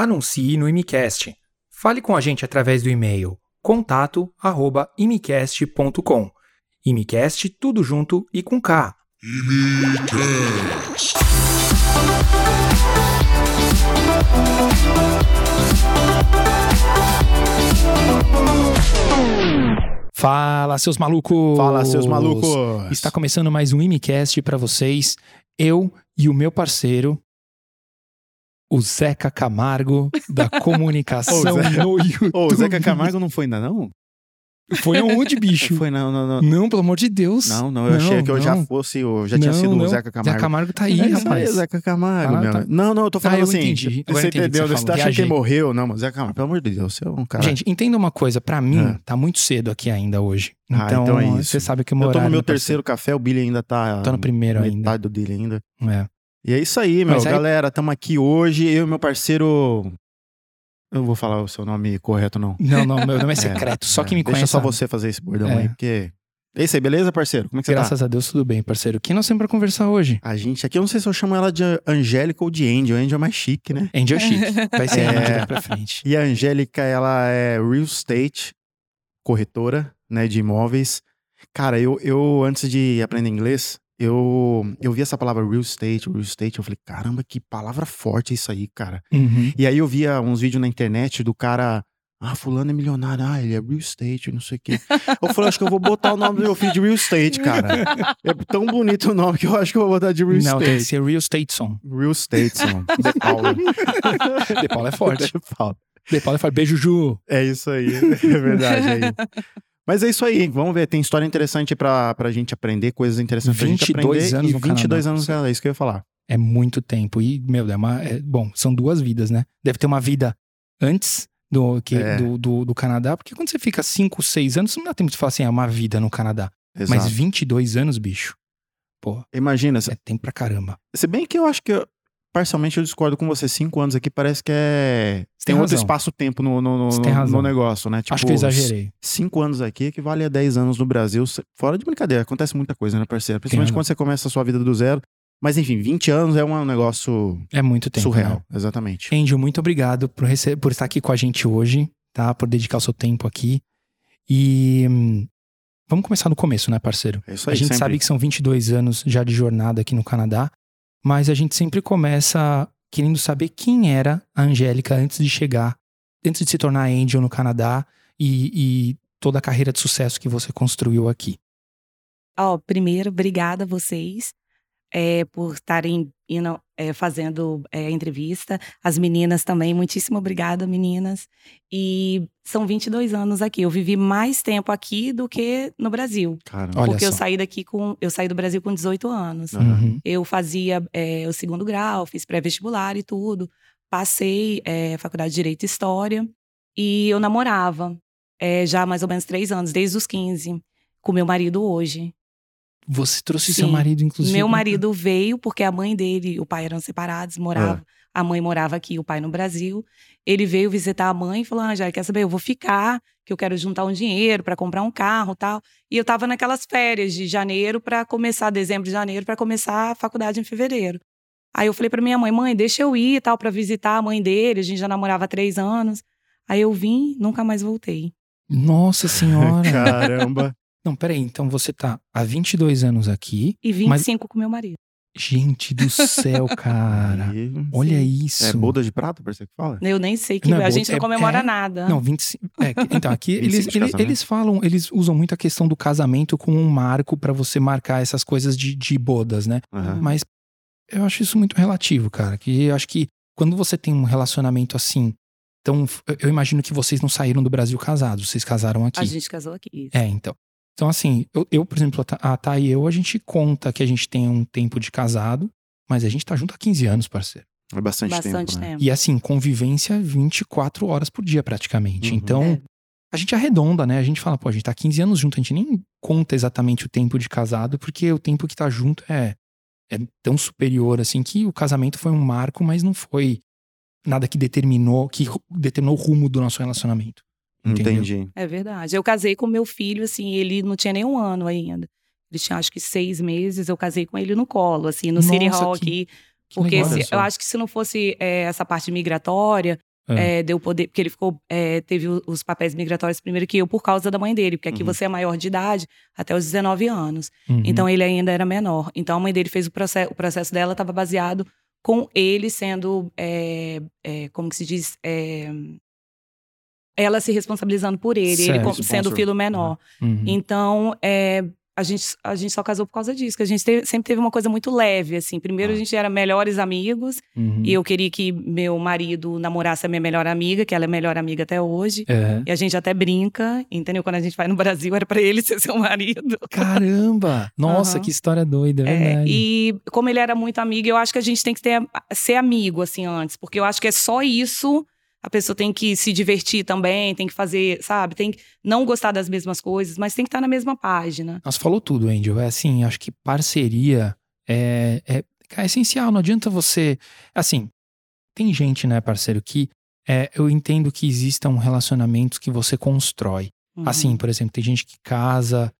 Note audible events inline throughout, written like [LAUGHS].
Anuncie no Imicast. Fale com a gente através do e-mail contato@imicast.com. Imicast tudo junto e com K. Fala, seus malucos! Fala, seus malucos! Está começando mais um Imicast para vocês. Eu e o meu parceiro, o Zeca Camargo, da [LAUGHS] comunicação Ô, Zeca- no YouTube. Ô, o Zeca Camargo não foi ainda, não? Foi aonde, bicho? Foi, não, não, não. Não, pelo amor de Deus. Não, não, eu achei que eu já não. fosse, eu já tinha Não, sido não. o Zeca Camargo. Zeca Camargo tá aí, É rapaz. Zeca Camargo, Ah, meu. tá. Não, não, eu tô falando Ah, eu assim. entendi. Agora Você entendi entendeu? você Você tá achando que morreu? Não, mas Zeca Camargo, pelo amor de Deus, você é um cara. Gente, entenda uma coisa, pra mim, É. tá muito cedo aqui ainda hoje. Ah, Então, então é isso. você sabe que o meu eu tô no meu parceiro, terceiro café, o Billy ainda tá. Tô no primeiro ainda. Metade do dele ainda. É. E é isso aí, meu. Aí- Galera, tamo aqui hoje. Eu e meu parceiro. Eu não vou falar o seu nome correto, não. Não, não, meu nome é [LAUGHS] secreto. só É, quem me Deixa conhece. só sabe. você fazer esse bordão É. aí, porque. É isso aí, beleza, parceiro? Como é que você tá? Graças a Deus, tudo bem, parceiro. Quem nós temos pra conversar hoje? A gente aqui, eu não sei se eu chamo ela de Angélica ou de Angel. Angel é mais chique, né? Angel Chic. Vai ser É. Angel daqui pra frente. E a Angélica, ela é real estate, corretora, né, de imóveis. Cara, eu, eu antes de aprender inglês, eu, eu vi essa palavra real estate, real estate, eu falei, caramba, que palavra forte isso aí, cara. Uhum. E aí eu via uns vídeos na internet do cara, ah, fulano é milionário, ah, ele é real estate, não sei o quê. Eu falei, acho que eu vou botar o nome do meu filho de real estate, cara. É tão bonito o nome que eu acho que eu vou botar de real Não, tem que estate. ser Real Estate Song. Real estate, mano. De Paula. De Paula é forte. De Paula. De Paula fala, beijo, Ju. É isso aí, é verdade aí. Mas é isso aí, vamos ver, tem história interessante pra, pra gente aprender, coisas interessantes pra gente 22 aprender. anos e no 22 Canadá. anos no Canadá, é isso que eu ia falar. É muito tempo. E, meu, é uma. é- bom, são duas vidas, né? Deve ter uma vida antes do, que, É. do, do, do Canadá, porque quando você fica 5, 6 anos, não dá tempo de falar assim, é uma vida no Canadá. Exato. Mas 22 anos, bicho. Pô, Imagina, é tempo pra caramba. se bem que eu acho que, eu- parcialmente eu discordo com você, cinco anos aqui parece que é... Tem Tem outro espaço-tempo no, no, no, no- no negócio, né? Tipo, Acho que eu exagerei. Cinco anos aqui equivale a 10 anos no Brasil, fora de brincadeira, acontece muita coisa, né, parceiro? Principalmente quando você começa a sua vida do zero. Mas enfim, 20 anos é um negócio É muito tempo. surreal, né? exatamente. Angel, muito obrigado por, rece- por estar aqui com a gente hoje, tá? Por dedicar o seu tempo aqui. E hum, vamos começar do começo, né, parceiro? É isso aí, A gente sempre. sabe que são 22 anos já de jornada aqui no Canadá, mas a gente sempre começa querendo saber quem era a Angélica antes de chegar, antes de se tornar Angel no Canadá e, e toda a carreira de sucesso que você construiu aqui. Ó, primeiro, obrigada a vocês é, por estarem indo, é, fazendo é, entrevista. As meninas também, muitíssimo obrigada, meninas. E são 22 anos aqui. Eu vivi mais tempo aqui do que no Brasil. Caramba. Porque eu saí daqui com. Eu saí do Brasil com 18 anos. Uhum. Eu fazia é, o segundo grau, fiz pré-vestibular e tudo. Passei é, faculdade de Direito e História. E eu namorava é, já há mais ou menos três anos, desde os 15, com meu marido hoje. Você trouxe Sim. seu marido, inclusive. Meu marido veio porque a mãe dele e o pai eram separados, morava. A mãe morava aqui, o pai no Brasil. Ele veio visitar a mãe e falou: Angélica, quer saber? Eu vou ficar, que eu quero juntar um dinheiro para comprar um carro tal. E eu tava naquelas férias de janeiro para começar, dezembro de janeiro, para começar a faculdade em fevereiro. Aí eu falei para minha mãe: mãe, deixa eu ir e tal, para visitar a mãe dele. A gente já namorava há três anos. Aí eu vim, nunca mais voltei. Nossa senhora. [LAUGHS] Caramba. Não, peraí. Então você tá há 22 anos aqui. E 25 com meu marido. Gente do céu, [LAUGHS] cara. Olha isso. É boda de prata, parece que fala? Eu nem sei que Não é a boda, gente não é- comemora é- nada. Não, 25. É, que- então, aqui 25 [LAUGHS] eles, eles, eles falam, eles usam muito a questão do casamento como um marco pra você marcar essas coisas de, de bodas, né? Aham. Mas eu acho isso muito relativo, cara. Que eu acho que quando você tem um relacionamento assim, então eu imagino que vocês não saíram do Brasil casados, vocês casaram aqui. A gente casou aqui. É, então. Então, assim, eu, eu, por exemplo, a Tha- a Thay e eu, a gente conta que a gente tem um tempo de casado, mas a gente tá junto há 15 anos, parceiro. É bastante, Bastante tempo, né? tempo. E assim, convivência 24 horas por dia, praticamente. Uhum. Então, É. a gente arredonda, né? A gente fala, pô, a gente tá 15 anos junto, a gente nem conta exatamente o tempo de casado, porque o tempo que tá junto é, é tão superior, assim, que o casamento foi um marco, mas não foi nada que determinou, que determinou o rumo do nosso relacionamento. Entendeu? Entendi. É verdade. Eu casei com meu filho, assim, ele não tinha nem um ano ainda. Ele tinha acho que seis meses, eu casei com ele no colo, assim, no City Nossa, Hall que- aqui. Que Porque legal. se- eu acho que se não fosse é, essa parte migratória, É. é, deu poder, porque ele ficou, é, teve os papéis migratórios primeiro que eu por causa da mãe dele, porque aqui Uhum. você é maior de idade até os 19 anos. Uhum. Então ele ainda era menor. Então a mãe dele fez o processo, o processo dela estava baseado com ele sendo, é, é, como que se diz, É, ela se responsabilizando por ele, ele Certo. como- sendo o filho menor. Uhum. Então, é, a, gente, a gente só casou por causa disso, que a gente teve- sempre teve uma coisa muito leve, assim. Primeiro Ah. a gente era melhores amigos, Uhum. e eu queria que meu marido namorasse a minha melhor amiga, que ela é melhor amiga até hoje. É. E a gente até brinca, entendeu? Quando a gente vai no Brasil, era pra ele [LAUGHS] ser seu marido. Caramba! Nossa, Aham. que história doida, é É, verdade. e como ele era muito amigo, eu acho que a gente tem que ter, ser amigo, assim, antes. Porque eu acho que é só isso. A pessoa tem que se divertir também, tem que fazer, sabe? Tem que não gostar das mesmas coisas, mas tem que estar na mesma página. Nossa, falou tudo, Angel. É assim, acho que parceria é, é, é essencial. Não adianta você. Assim, tem gente, né, parceiro, que é, eu entendo que existam relacionamentos que você constrói. Uhum. Assim, por exemplo, tem gente que casa.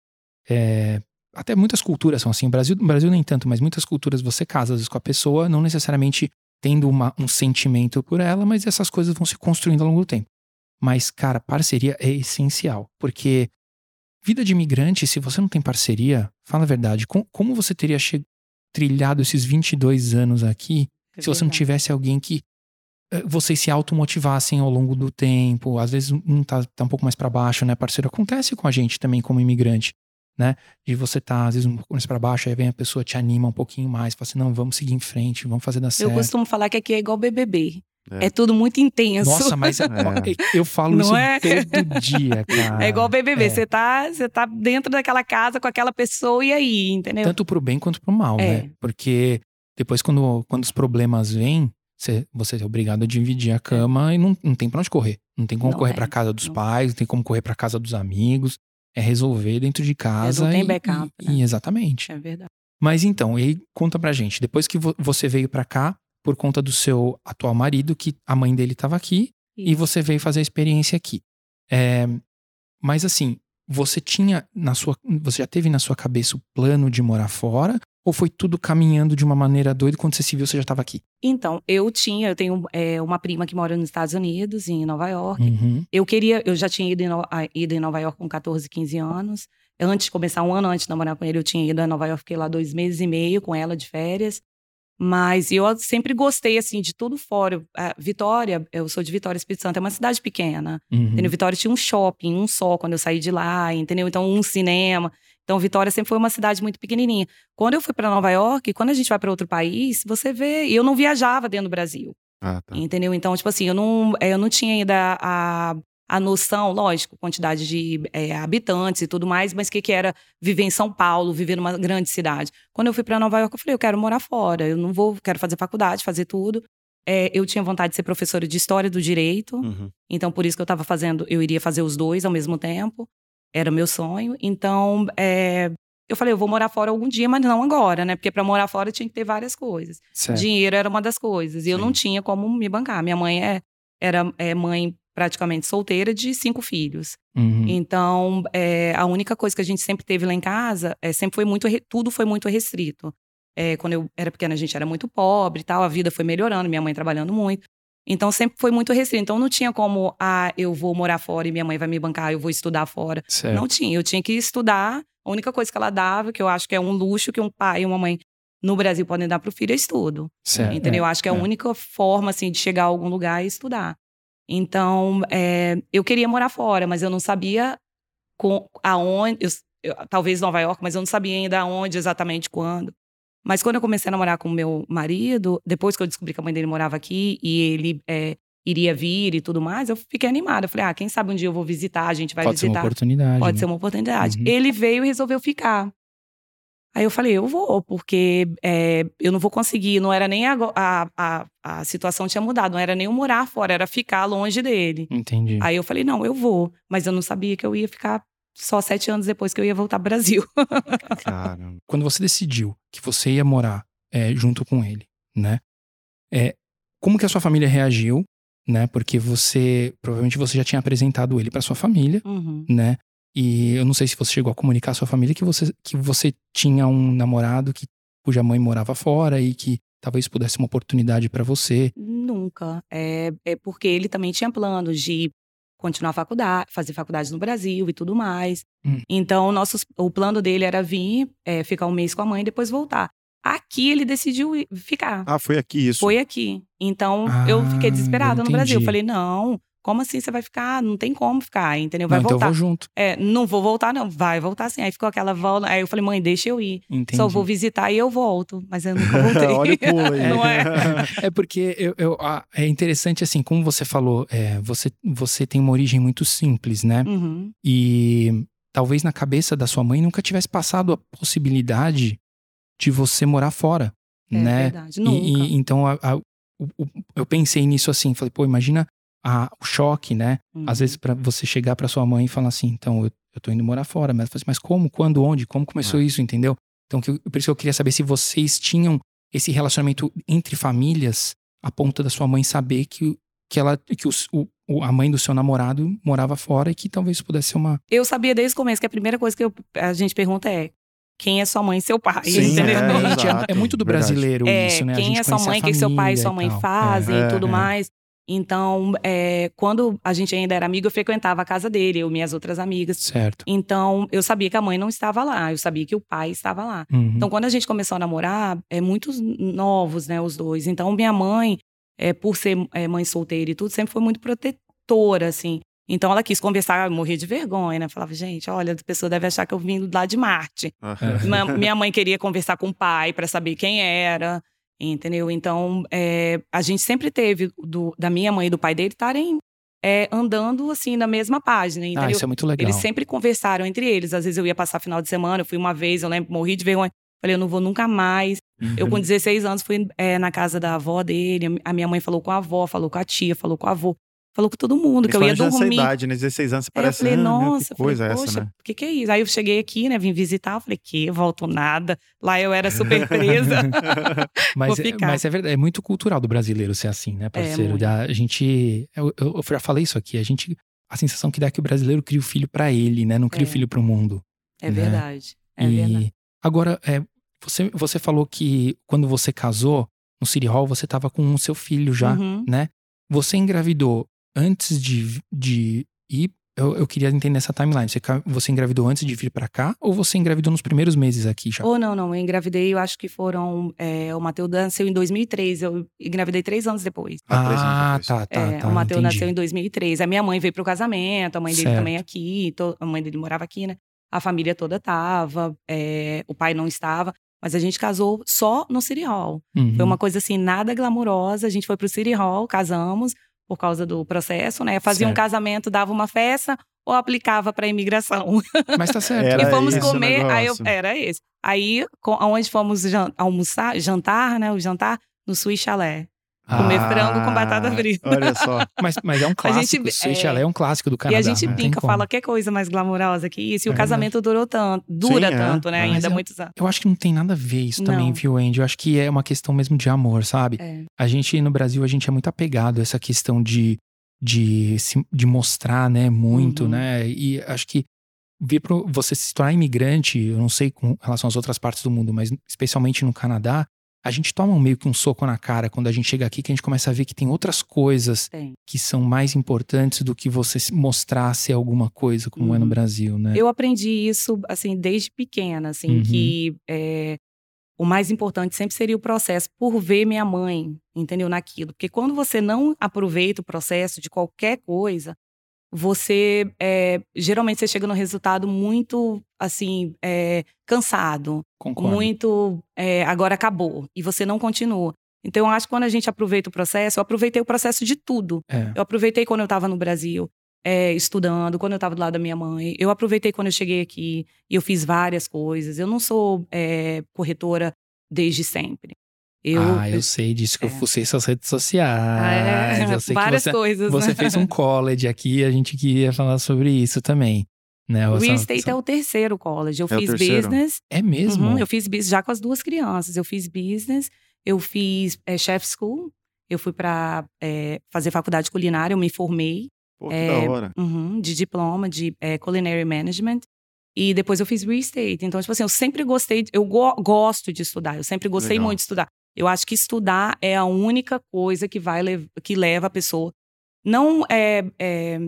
é, até muitas culturas são assim. No Brasil, no Brasil nem tanto, mas muitas culturas você casa às vezes com a pessoa, não necessariamente tendo uma- um sentimento por ela, mas essas coisas vão se construindo ao longo do tempo. Mas, cara, parceria é essencial. Porque vida de imigrante, se você não tem parceria, fala a verdade, com- como você teria che- trilhado esses 22 anos aqui É se você não tivesse alguém que eh, vocês se automotivassem ao longo do tempo, às vezes um tá, tá um pouco mais pra baixo, né, parceiro? Acontece com a gente também como imigrante, né? De você tá às vezes um pouco mais pra baixo, aí vem a pessoa te anima um pouquinho mais, fala assim, não, vamos seguir em frente, vamos fazer Eu certo. costumo falar que aqui é igual BBB. É. É, tudo muito intenso. Nossa, mas [LAUGHS] É. eu falo Não isso é? todo dia, [LAUGHS] cara. É igual BBB. É. Você tá, você tá dentro daquela casa com aquela pessoa e aí, entendeu? Tanto pro bem quanto pro mal, É. né? Porque depois, quando, quando os problemas vêm, você, você é obrigado a dividir a cama e não, não tem pra onde correr. Não tem como Não correr é, pra casa dos não. pais, não tem como correr pra casa dos amigos. É resolver dentro de casa. não tem e- backup, e- né? e exatamente. É verdade. Mas então, e aí conta pra gente. Depois que vo- você veio pra cá, por conta do seu atual marido, que a mãe dele tava aqui, e Isso. você veio fazer a experiência aqui. É, mas assim, você tinha na sua. Você já teve na sua cabeça o plano de morar fora? Ou foi tudo caminhando de uma maneira doida quando você se viu, você já estava aqui? Então, eu tinha, eu tenho é, uma prima que mora nos Estados Unidos, em Nova York. Uhum. Eu queria, eu já tinha ido em, No- a- ido em Nova York com 14, 15 anos. Antes de começar, um ano antes de namorar com ele, eu tinha ido a Nova York, fiquei lá dois meses e meio com ela de férias. Mas eu sempre gostei, assim, de tudo fora. A Vitória, eu sou de Vitória, Espírito Santo, é uma cidade pequena. Uhum. Entendeu? Vitória tinha um shopping, um só, quando eu saí de lá, entendeu? Então, um cinema. Então, Vitória sempre foi uma cidade muito pequenininha. Quando eu fui para Nova York, quando a gente vai para outro país, você vê. e Eu não viajava dentro do Brasil. Ah, tá. Entendeu? Então, tipo assim, eu não, eh, eu não tinha ainda a, a noção, lógico, quantidade de eh, habitantes e tudo mais, mas o que, que era viver em São Paulo, viver numa grande cidade. Quando eu fui para Nova York, eu falei, eu quero morar fora, eu não vou, quero fazer faculdade, fazer tudo. Eh, eu tinha vontade de ser professora de História do Direito, Uhum. então por isso que eu estava fazendo, eu iria fazer os dois ao mesmo tempo, era o meu sonho. Então, eh, eu falei, eu vou morar fora algum dia, mas não agora, né? Porque para morar fora tinha que ter várias coisas. Certo. Dinheiro era uma das coisas. E eu Sim. não tinha como me bancar. Minha mãe é, era é mãe praticamente solteira de cinco filhos. Uhum. Então, é, a única coisa que a gente sempre teve lá em casa, é, sempre foi muito, tudo foi muito restrito. É, quando eu era pequena, a gente era muito pobre e tal, a vida foi melhorando, minha mãe trabalhando muito. Então, sempre foi muito restrito. Então, não tinha como, ah, eu vou morar fora e minha mãe vai me bancar, eu vou estudar fora. Certo. Não tinha, eu tinha que estudar. A única coisa que ela dava, que eu acho que é um luxo que um pai e uma mãe no Brasil podem dar pro filho, é estudo. certo. Entendeu? Eu acho que é a é. única forma, assim, de chegar a algum lugar é estudar. Então, é, eu queria morar fora, mas eu não sabia com, aonde. eu- eu- talvez Nova York, mas eu não sabia ainda aonde exatamente quando. Mas quando eu comecei a namorar com o meu marido, depois que eu descobri que a mãe dele morava aqui e ele é, iria vir e tudo mais, eu fiquei animada. Eu falei, ah, quem sabe um dia eu vou visitar, a gente vai Pode ser uma visitar. oportunidade. Pode né? ser uma oportunidade. Uhum. Ele veio e resolveu ficar. Aí eu falei, eu vou, porque é, eu não vou conseguir. Não era nem ago- a, a, a situação tinha mudado, não era nem eu morar fora, era ficar longe dele. Entendi. Aí eu falei, não, eu vou. Mas eu não sabia que eu ia ficar só sete anos depois que eu ia voltar pro Brasil. [LAUGHS] Caramba. Quando você decidiu que você ia morar é, junto com ele, né? É, como que a sua família reagiu, né? Porque você, provavelmente você já tinha apresentado ele para sua família, Uhum. né? E eu não sei se você chegou a comunicar à sua família que você, que você tinha um namorado que, cuja mãe morava fora e que talvez pudesse ser uma oportunidade para você? Nunca. É, é porque ele também tinha planos de continuar a faculdade, fazer faculdade no Brasil e tudo mais. Hum. Então, nossos, o plano dele era vir, é, ficar um mês com a mãe e depois voltar. Aqui ele decidiu ficar. Ah, foi aqui isso. Foi aqui. Então, eu Ah, fiquei desesperada no Brasil. Eu falei, não, como assim você vai ficar? Não tem como ficar, entendeu? Vai Não, então eu voltar. vou junto. É, não vou voltar, não. Vai voltar sim. Aí ficou aquela volta. Aí eu falei, mãe, deixa eu ir. Entendi. Só vou visitar e eu volto. Mas eu nunca voltei. [LAUGHS] Olha o pulo aí. [LAUGHS] Não é? [LAUGHS] É porque eu, eu- ah, é interessante assim, como você falou, é, você, você tem uma origem muito simples, né? Uhum. E talvez na cabeça da sua mãe nunca tivesse passado a possibilidade de você morar fora, É né? verdade. E- Nunca. E, então a- a- eu pensei nisso assim, falei, pô, imagina a- o choque, né? Às Uhum. vezes pra você chegar pra sua mãe e falar assim, então eu, eu tô indo morar fora, mas, ela fala assim, mas como, quando, onde, como começou isso, entendeu? Então que por isso que eu queria saber se vocês tinham esse relacionamento entre famílias a ponto da sua mãe saber que, que ela que os- o, o- a mãe do seu namorado morava fora e que talvez pudesse ser uma Eu sabia desde o começo que a primeira coisa que eu- a gente pergunta é quem é sua mãe e seu pai, Sim, entendeu? é. [LAUGHS] É, é muito do verdade. brasileiro É, isso, né? A quem gente é sua mãe, o que seu pai e sua mãe fazem É, e tudo é. mais. Então, é, quando a gente ainda era amigo, eu frequentava a casa dele, eu e minhas outras amigas. Certo. Então, eu sabia que a mãe não estava lá, eu sabia que o pai estava lá. Uhum. Então, quando a gente começou a namorar, é muitos novos, né, os dois. Então, minha mãe, é, por ser é, mãe solteira e tudo, sempre foi muito protetora, assim. Então, ela quis conversar, eu morria de vergonha, né? Falava, gente, olha, a pessoa deve achar que eu vim lá de Marte. Ma- minha mãe queria conversar com o pai para saber quem era, entendeu? Então, é, a gente sempre teve do- da minha mãe e do pai dele estarem é, andando assim na mesma página, ah, entendeu? isso é muito legal. Eles sempre conversaram entre eles. Às vezes eu ia passar final de semana, eu fui uma vez, eu lembro, morri de vergonha. Falei, eu não vou nunca mais. Eu, Uhum. com 16 anos, fui é, na casa da avó dele. A minha mãe falou com a avó, falou com a tia, falou com o avô, falou com todo mundo, que eu ia Principalmente nessa dormir. idade, né? 16 anos, você Aí eu parece, falei, ah, nossa, que coisa falei, é poxa, essa, né? o que, que é isso? Aí eu cheguei aqui, né, vim visitar, eu falei, que? Volto nada. Lá eu era super presa. [LAUGHS] Mas, é- mas é verdade, é muito cultural do brasileiro ser assim, né, parceiro? muito. Da- a gente. Eu, eu- eu já falei isso aqui, a gente. A sensação que dá é que o brasileiro cria o filho pra ele, né? Não cria o É. filho pro mundo. É Né? verdade. É e verdade. agora, é, você, você falou que quando você casou no City Hall, você tava com o seu filho já, Uhum. né? Você engravidou antes de, de ir. Eu, eu queria entender essa timeline. Você, você engravidou antes de vir pra cá ou você engravidou nos primeiros meses aqui já? Ou não, não, eu engravidei, eu acho que foram. é, o Matheus nasceu em 2003, eu engravidei três anos depois. Ah, Ah, depois. tá, tá, É, tá. o Matheus nasceu em 2003. A minha mãe veio pro casamento, a mãe dele Certo. também aqui, to- a mãe dele morava aqui, né? A família toda tava, é, o pai não estava, mas a gente casou só no City Hall. Uhum. Foi uma coisa assim, nada glamurosa. A gente foi pro City Hall, casamos por causa do processo, né? Fazia um Certo. casamento, dava uma festa ou aplicava para imigração. [LAUGHS] Mas tá certo. Era e fomos comer, aí eu, era esse. Aí, co- aonde fomos jan- almoçar, jantar, né? O jantar no Swiss Chalet. Comer frango com batata frita. Ah, Olha só. [LAUGHS] Mas, mas é um clássico. gente- Swiss é. É um clássico do E Canadá. a gente brinca, fala que coisa mais glamourosa que isso. E É o casamento durou tanto, dura Sim, é. tanto, né? Mas Ainda eu- muitos anos. Eu acho que não tem nada a ver isso também, Não. viu, Andy? Eu acho que é uma questão mesmo de amor, sabe? É. A gente, no Brasil, a gente é muito apegado a essa questão de, de, se- de mostrar, né, muito, Uhum. né? E acho que vir pro, você se tornar imigrante, eu não sei com relação às outras partes do mundo, mas especialmente no Canadá, a gente toma meio que um soco na cara quando a gente chega aqui, que a gente começa a ver que tem outras coisas Tem. que são mais importantes do que você mostrar ser alguma coisa, como é no Uhum. Brasil, né? Eu aprendi isso, assim, desde pequena, assim, Uhum. que é, o mais importante sempre seria o processo, por ver minha mãe, entendeu, naquilo. Porque quando você não aproveita o processo de qualquer coisa, você, é, geralmente você chega no resultado muito, assim, é, cansado, Concordo. muito, é, agora acabou, e você não continua. Então, eu acho que quando a gente aproveita o processo, eu aproveitei o processo de tudo. É. Eu aproveitei quando eu estava no Brasil, estudando, quando eu estava do lado da minha mãe. Eu aproveitei quando eu cheguei aqui e eu fiz várias coisas. Eu não sou corretora desde sempre. Eu, ah, eu sei disso que eu é. fucei suas redes Ah, sociais. é, eu sei várias que você, coisas. você né? fez um college aqui e a gente queria falar sobre isso também. Né? O Real Estate essa- é o terceiro college. Eu É o fiz terceiro? business. É mesmo? Uhum, eu fiz business já com as duas crianças. Eu fiz business, eu fiz é, chef school. Eu fui para fazer faculdade culinária, eu me formei. Pô, que É, da hora. Uhum, de diploma de é, culinary management. E depois eu fiz real estate. Então, tipo assim, eu sempre gostei, eu go- gosto de estudar, eu sempre gostei Legal. muito de estudar. Eu acho que estudar é a única coisa que vai que leva a pessoa. Não é, é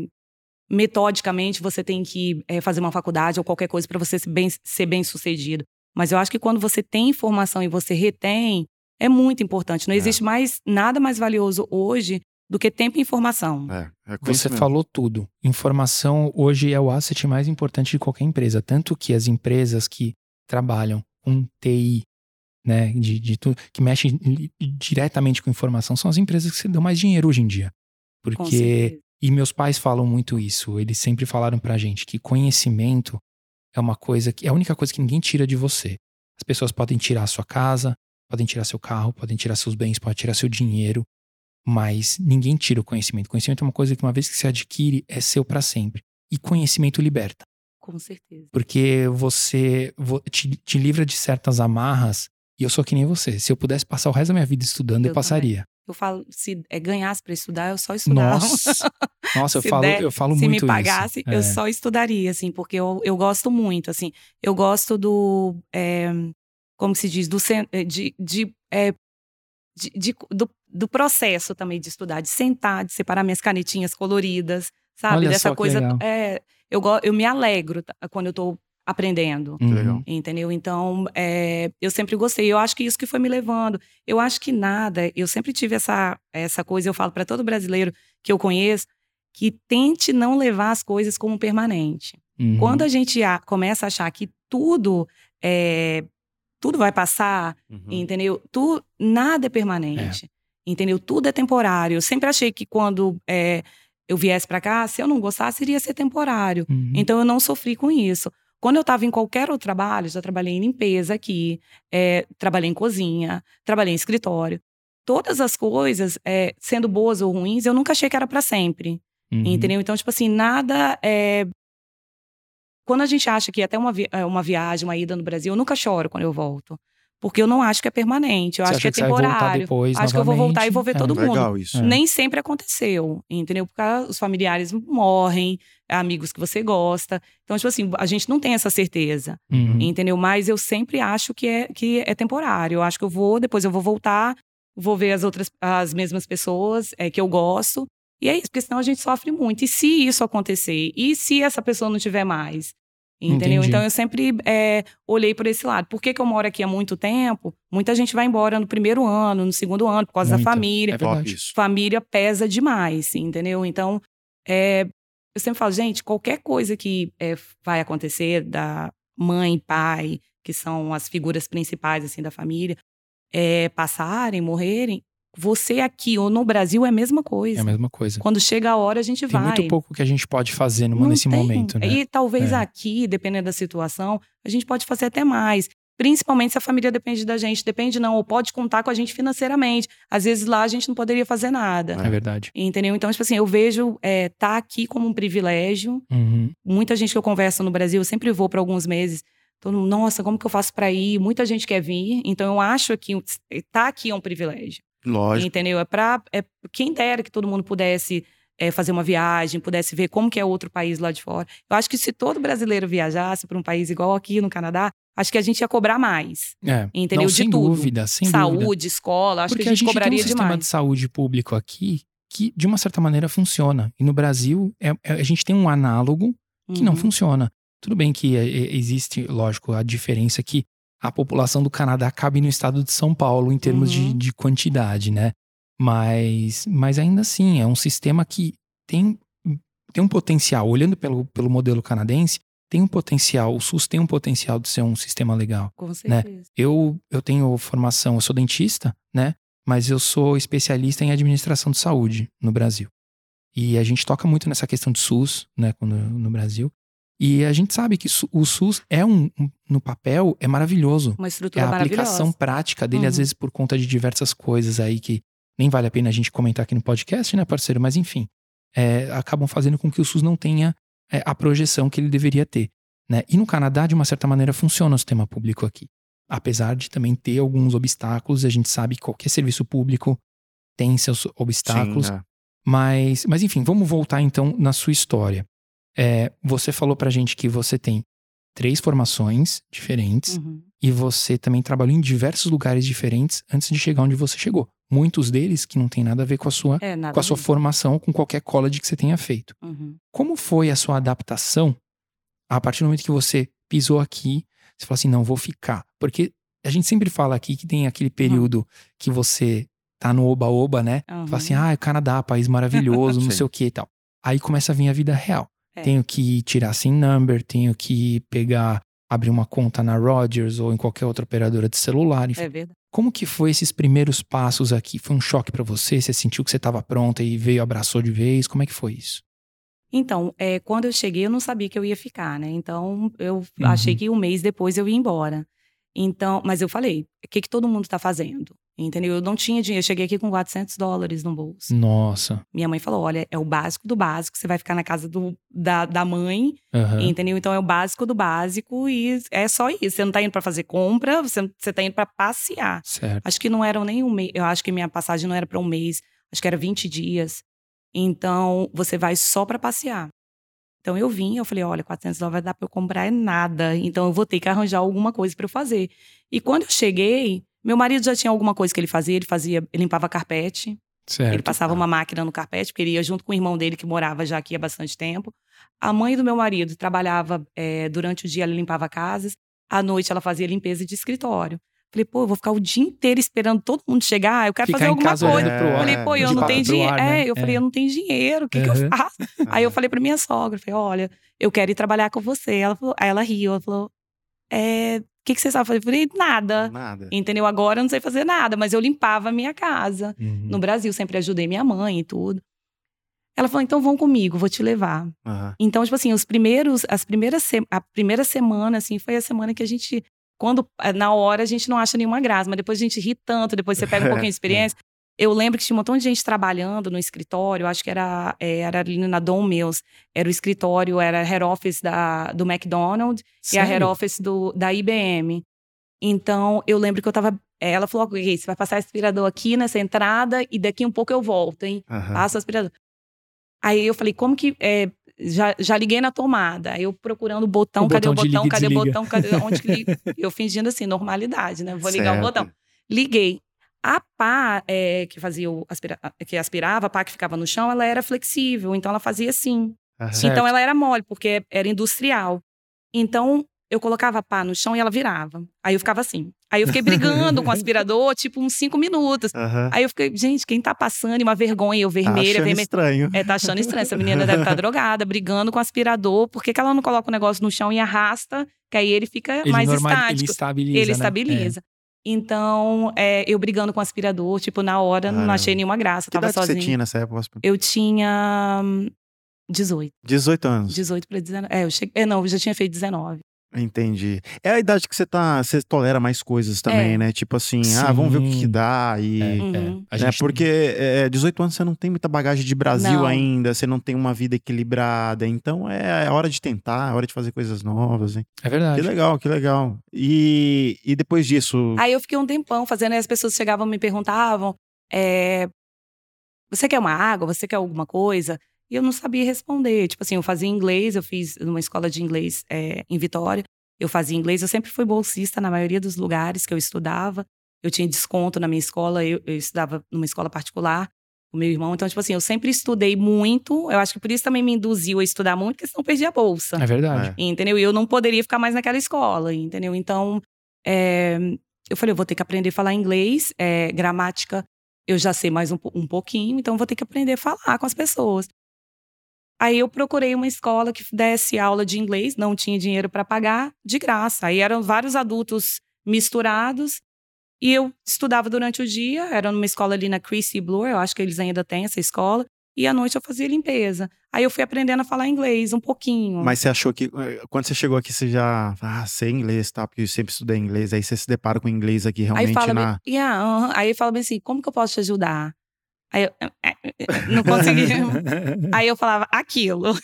metodicamente você tem que é, fazer uma faculdade ou qualquer coisa para você ser bem, ser bem sucedido. Mas eu acho que quando você tem informação e você retém, é muito importante. Não é. existe mais nada mais valioso hoje do que tempo e informação. É, é Você falou tudo. Informação hoje é o asset mais importante de qualquer empresa. Tanto que as empresas que trabalham com TI, né, de, de tudo, que mexem diretamente com informação, são as empresas que se dão mais dinheiro hoje em dia. Porque. E meus pais falam muito isso. Eles sempre falaram pra gente que conhecimento é uma coisa que é a única coisa que ninguém tira de você. As pessoas podem tirar a sua casa, podem tirar seu carro, podem tirar seus bens, podem tirar seu dinheiro, mas ninguém tira o conhecimento. Conhecimento é uma coisa que uma vez que você adquire é seu para sempre. E conhecimento liberta. Com certeza. Porque você te, te, livra de certas amarras. E eu sou que nem você. Se eu pudesse passar o resto da minha vida estudando, eu, eu passaria. Eu falo, se é, ganhasse para estudar, eu só estudava. Nossa, [LAUGHS] Nossa eu, falo, der, eu falo muito isso. Se me pagasse, é. eu só estudaria, assim, porque eu, eu gosto muito, assim. Eu gosto do, é, como se diz, do, de, de, é, de, de do, do, processo também de estudar, de sentar, de separar minhas canetinhas coloridas, sabe? Olha Dessa coisa. É, eu, eu me alegro quando eu tô aprendendo. Uhum. Entendeu? Então, é, eu sempre gostei. Eu acho que isso que foi me levando. Eu acho que nada, eu sempre tive essa, essa coisa, eu falo para todo brasileiro que eu conheço, que tente não levar as coisas como permanente. Uhum. Quando a gente a, começa a achar que tudo é, tudo vai passar, Uhum. entendeu? Tu, nada é permanente, entendeu? Tudo é temporário. Eu sempre achei que quando é, eu viesse para cá, se eu não gostasse, iria ser temporário. Uhum. Então eu não sofri com isso. Quando eu estava em qualquer outro trabalho, já trabalhei em limpeza aqui, é, trabalhei em cozinha, trabalhei em escritório. Todas as coisas, é, sendo boas ou ruins, eu nunca achei que era para sempre. Uhum. Entendeu? Então, tipo assim, nada é. Quando a gente acha que até uma, vi é, uma viagem, uma ida no Brasil, eu nunca choro quando eu volto. Porque eu não acho que é permanente, eu Você acho que é temporário. depois, acho que eu vou voltar e vou ver novamente? todo É. mundo. Legal isso. É. Nem sempre aconteceu, entendeu? Porque os familiares morrem, amigos que você gosta. Então, tipo assim, a gente não tem essa certeza, Uhum. entendeu? Mas eu sempre acho que é, que é temporário. Eu acho que eu vou, depois eu vou voltar, vou ver as outras, as mesmas pessoas é, que eu gosto. E é isso, porque senão a gente sofre muito. E se isso acontecer? E se essa pessoa não tiver mais? Entendeu? Entendi. Então eu sempre é, olhei por esse lado. Por que, que eu moro aqui há muito tempo? Muita gente vai embora no primeiro ano, no segundo ano, por causa Muita. da família É verdade. isso. família pesa demais, entendeu? Então, é, eu sempre falo, gente, qualquer coisa que é, vai acontecer da mãe, pai, que são as figuras principais assim da família, é, passarem, morrerem, você aqui ou no Brasil é a mesma coisa. É a mesma coisa. Quando chega a hora, a gente Tem vai. muito pouco que a gente pode fazer numa- nesse tem. momento, né? E talvez É. aqui, dependendo da situação, a gente pode fazer até mais. Principalmente se a família depende da gente. Depende não, ou pode contar com a gente financeiramente. Às vezes lá a gente não poderia fazer nada. É verdade. Entendeu? Então, tipo assim, eu vejo é, tá aqui como um privilégio. Uhum. Muita gente que eu converso no Brasil, eu sempre vou para alguns meses. Todo mundo, nossa, como que eu faço para ir? Muita gente quer vir. Então, eu acho que tá aqui é um privilégio. Lógico. Entendeu? É para é, quem dera que todo mundo pudesse é, fazer uma viagem, pudesse ver como que é outro país lá de fora. Eu acho que se todo brasileiro viajasse para um país igual aqui no Canadá, acho que a gente ia cobrar mais. É. Entendeu? Não, De sem tudo. dúvida, sem Saúde, dúvida. escola, acho Porque que a gente, tem um sistema demais. de saúde público aqui que, de uma certa maneira, funciona. E no Brasil, é- é- a gente tem um análogo que não Uhum. funciona. Tudo bem que é, é, existe, lógico, a diferença que a população do Canadá cabe no estado de São Paulo em termos de, Uhum. de quantidade, né? Mas, mas ainda assim, é um sistema que tem, tem um potencial. Olhando pelo, pelo modelo canadense, tem um potencial. O SUS tem um potencial de ser um sistema legal. Com certeza. Eu, eu tenho formação, eu sou dentista, né? Mas eu sou especialista em administração de saúde no Brasil. E a gente toca muito nessa questão de SUS, né, quando, no Brasil. E a gente sabe que o SUS é um, um- no papel, é maravilhoso. Uma É estrutura a aplicação prática dele, às Uhum. vezes por conta de diversas coisas aí que nem vale a pena a gente comentar aqui no podcast, né, parceiro? Mas enfim, é, acabam fazendo com que o SUS não tenha é, a projeção que ele deveria ter. Né? E no Canadá, de uma certa maneira, funciona o sistema público aqui. Apesar de também ter alguns obstáculos, a gente sabe que qualquer serviço público tem seus obstáculos. Sim, é. Mas, mas enfim, vamos voltar então na sua história. É, você falou pra gente que você tem três formações diferentes Uhum. e você também trabalhou em diversos lugares diferentes antes de chegar onde você chegou. Muitos deles que não tem nada a ver com a sua, É, com a sua formação, com qualquer college que você tenha feito. Uhum. Como foi a sua adaptação a partir do momento que você pisou aqui? Você falou assim, não, vou ficar. Porque a gente sempre fala aqui que tem aquele período que você tá no oba-oba, né? Uhum. Fala assim, ah, Canadá, país maravilhoso, [LAUGHS] não sei o que e tal. Aí começa a vir a vida real. É. Tenho que tirar SIM number, tenho que pegar, abrir uma conta na Rogers ou em qualquer outra operadora de celular. Enfim. É verdade. Como que foi esses primeiros passos aqui? Foi um choque pra você? Você sentiu que você estava pronta e veio, abraçou de vez? Como é que foi isso? Então, é, quando eu cheguei, eu não sabia que eu ia ficar, né? Então, eu Uhum. achei que um mês depois eu ia embora. Então, mas eu falei, o que, que todo mundo tá fazendo? Entendeu? Eu não tinha dinheiro, eu cheguei aqui com 400 dólares no bolso. Nossa. Minha mãe falou, olha, é o básico do básico, você vai ficar na casa do, da, da mãe, Aham. entendeu? Então, é o básico do básico e é só isso. Você não tá indo pra fazer compra, você, você tá indo pra passear. Certo. Acho que não eram nem um mês. Eu acho que minha passagem não era para um mês. Acho que era 20 dias. Então, você vai só para passear. Então, eu vim, eu falei, olha, 400 dólares vai dar para eu comprar é nada. Então, eu vou ter que arranjar alguma coisa para eu fazer. E quando eu cheguei, meu marido já tinha alguma coisa que ele fazia. Ele fazia, ele limpava carpete. Certo. Ele passava uma máquina no carpete, porque ele ia junto com o irmão dele, que morava já aqui há bastante tempo. A mãe do meu marido trabalhava eh, durante o dia, ela limpava casas. À noite, ela fazia limpeza de escritório. Falei, pô, eu vou ficar o dia inteiro esperando todo mundo chegar. Eu quero Ficar fazer em alguma casa coisa. olhando pro É, ar. Falei, pô, eu de não tenho pro dinheiro. ar, né? É, eu falei, É. eu não tenho dinheiro, o que, que Uhum. eu faço? Aí eu falei pra minha sogra, falei, olha, eu quero ir trabalhar com você. Ela falou, aí ela riu, ela falou, é, o que, que você sabe fazer? Eu falei, nada. Nada. Entendeu? Agora eu não sei fazer nada, mas eu limpava a minha casa. Uhum. No Brasil, sempre ajudei minha mãe e tudo. Ela falou, então vão comigo, vou te levar. Aham. Então, tipo assim, os primeiros, as primeiras, se- a primeira semana, assim, foi a semana que a gente, quando, eh, na hora, a gente não acha nenhuma graça, mas depois a gente ri tanto, depois você pega um pouquinho de [LAUGHS] experiência. Eu lembro que tinha um montão de gente trabalhando no escritório, acho que era, eh, era ali na Dom Mills, era o escritório, era a head office da, do McDonald's e a head office do, da IBM. Então, eu lembro que eu tava, eh, ela falou, ok, você vai passar aspirador aqui nessa entrada e daqui um pouco eu volto, hein? Aham. Passa o aspirador. Aí eu falei, como que. é, já, já liguei na tomada. Eu procurando o botão, O cadê botão o botão? Cadê o botão? Cadê onde que liga? [LAUGHS] Eu fingindo assim, normalidade, né? Vou ligar o Certo. botão. Liguei. A pá é, que fazia o aspira, que aspirava, a pá que ficava no chão, ela era flexível, então ela fazia assim. Certo. Então ela era mole, porque era industrial. Então eu colocava a pá no chão e ela virava. Aí eu ficava assim. Aí eu fiquei brigando com o aspirador, tipo, uns cinco minutos. Aham. Aí eu fiquei, gente, quem tá passando? E uma vergonha, eu Tá vermelha, achando vermelha. estranho. É, tá achando estranho. Essa menina deve estar drogada, brigando com o aspirador. Por que, que ela não coloca o negócio no chão e arrasta? Que aí ele fica Ele, mais normal- ele estático. estabiliza. Ele né? estabiliza. Então, é, eu brigando com o aspirador, tipo, na hora, não Caramba. achei nenhuma graça. Que tava sozinha. você tinha nessa época? Eu tinha hum, 18. 18 anos. 18 para 19. É, eu cheguei. É, não, eu já tinha feito 19. Entendi. É a idade que você tá. Você tolera mais coisas também, É. né? Tipo assim, ah, vamos ver o que, que Sim. dá. E. É, Uhum. é. A É, gente- porque é, 18 anos você não tem muita bagagem de Brasil Não. ainda, você não tem uma vida equilibrada, então é, é hora de tentar, é hora de fazer coisas novas. Hein? É verdade. Que legal, que legal. E, e depois disso, Aí eu fiquei um tempão fazendo, e as pessoas chegavam e me perguntavam: é, você quer uma água? Você quer alguma coisa? E eu não sabia responder. Tipo assim, eu fazia inglês, eu fiz numa escola de inglês é, em Vitória. Eu fazia inglês, eu sempre fui bolsista na maioria dos lugares que eu estudava. Eu tinha desconto na minha escola, eu, eu estudava numa escola particular, o meu irmão. Então, tipo assim, eu sempre estudei muito. Eu acho que por isso também me induziu a estudar muito, porque senão eu perdia a bolsa É verdade. entendeu? E eu não poderia ficar mais naquela escola, entendeu? Então, é, eu falei, eu vou ter que aprender a falar inglês, é, gramática eu já sei mais um, um pouquinho, então eu vou ter que aprender a falar com as pessoas. Aí eu procurei uma escola que desse aula de inglês, não tinha dinheiro para pagar, de graça. Aí eram vários adultos misturados e eu estudava durante o dia, era numa escola ali na Chrissy Blue, eu acho que eles ainda têm essa escola, e à noite eu fazia limpeza. Aí eu fui aprendendo a falar inglês um pouquinho. mas você achou que eh, quando você chegou aqui você já, ah, sei inglês, tá? Porque eu sempre estudei inglês, aí você se depara com inglês aqui Aí realmente fala, na. bem, yeah, aham. aí fala bem assim, como que eu posso te ajudar? Aí eu eh, eh, eh, não consegui. [LAUGHS] aí eu falava aquilo,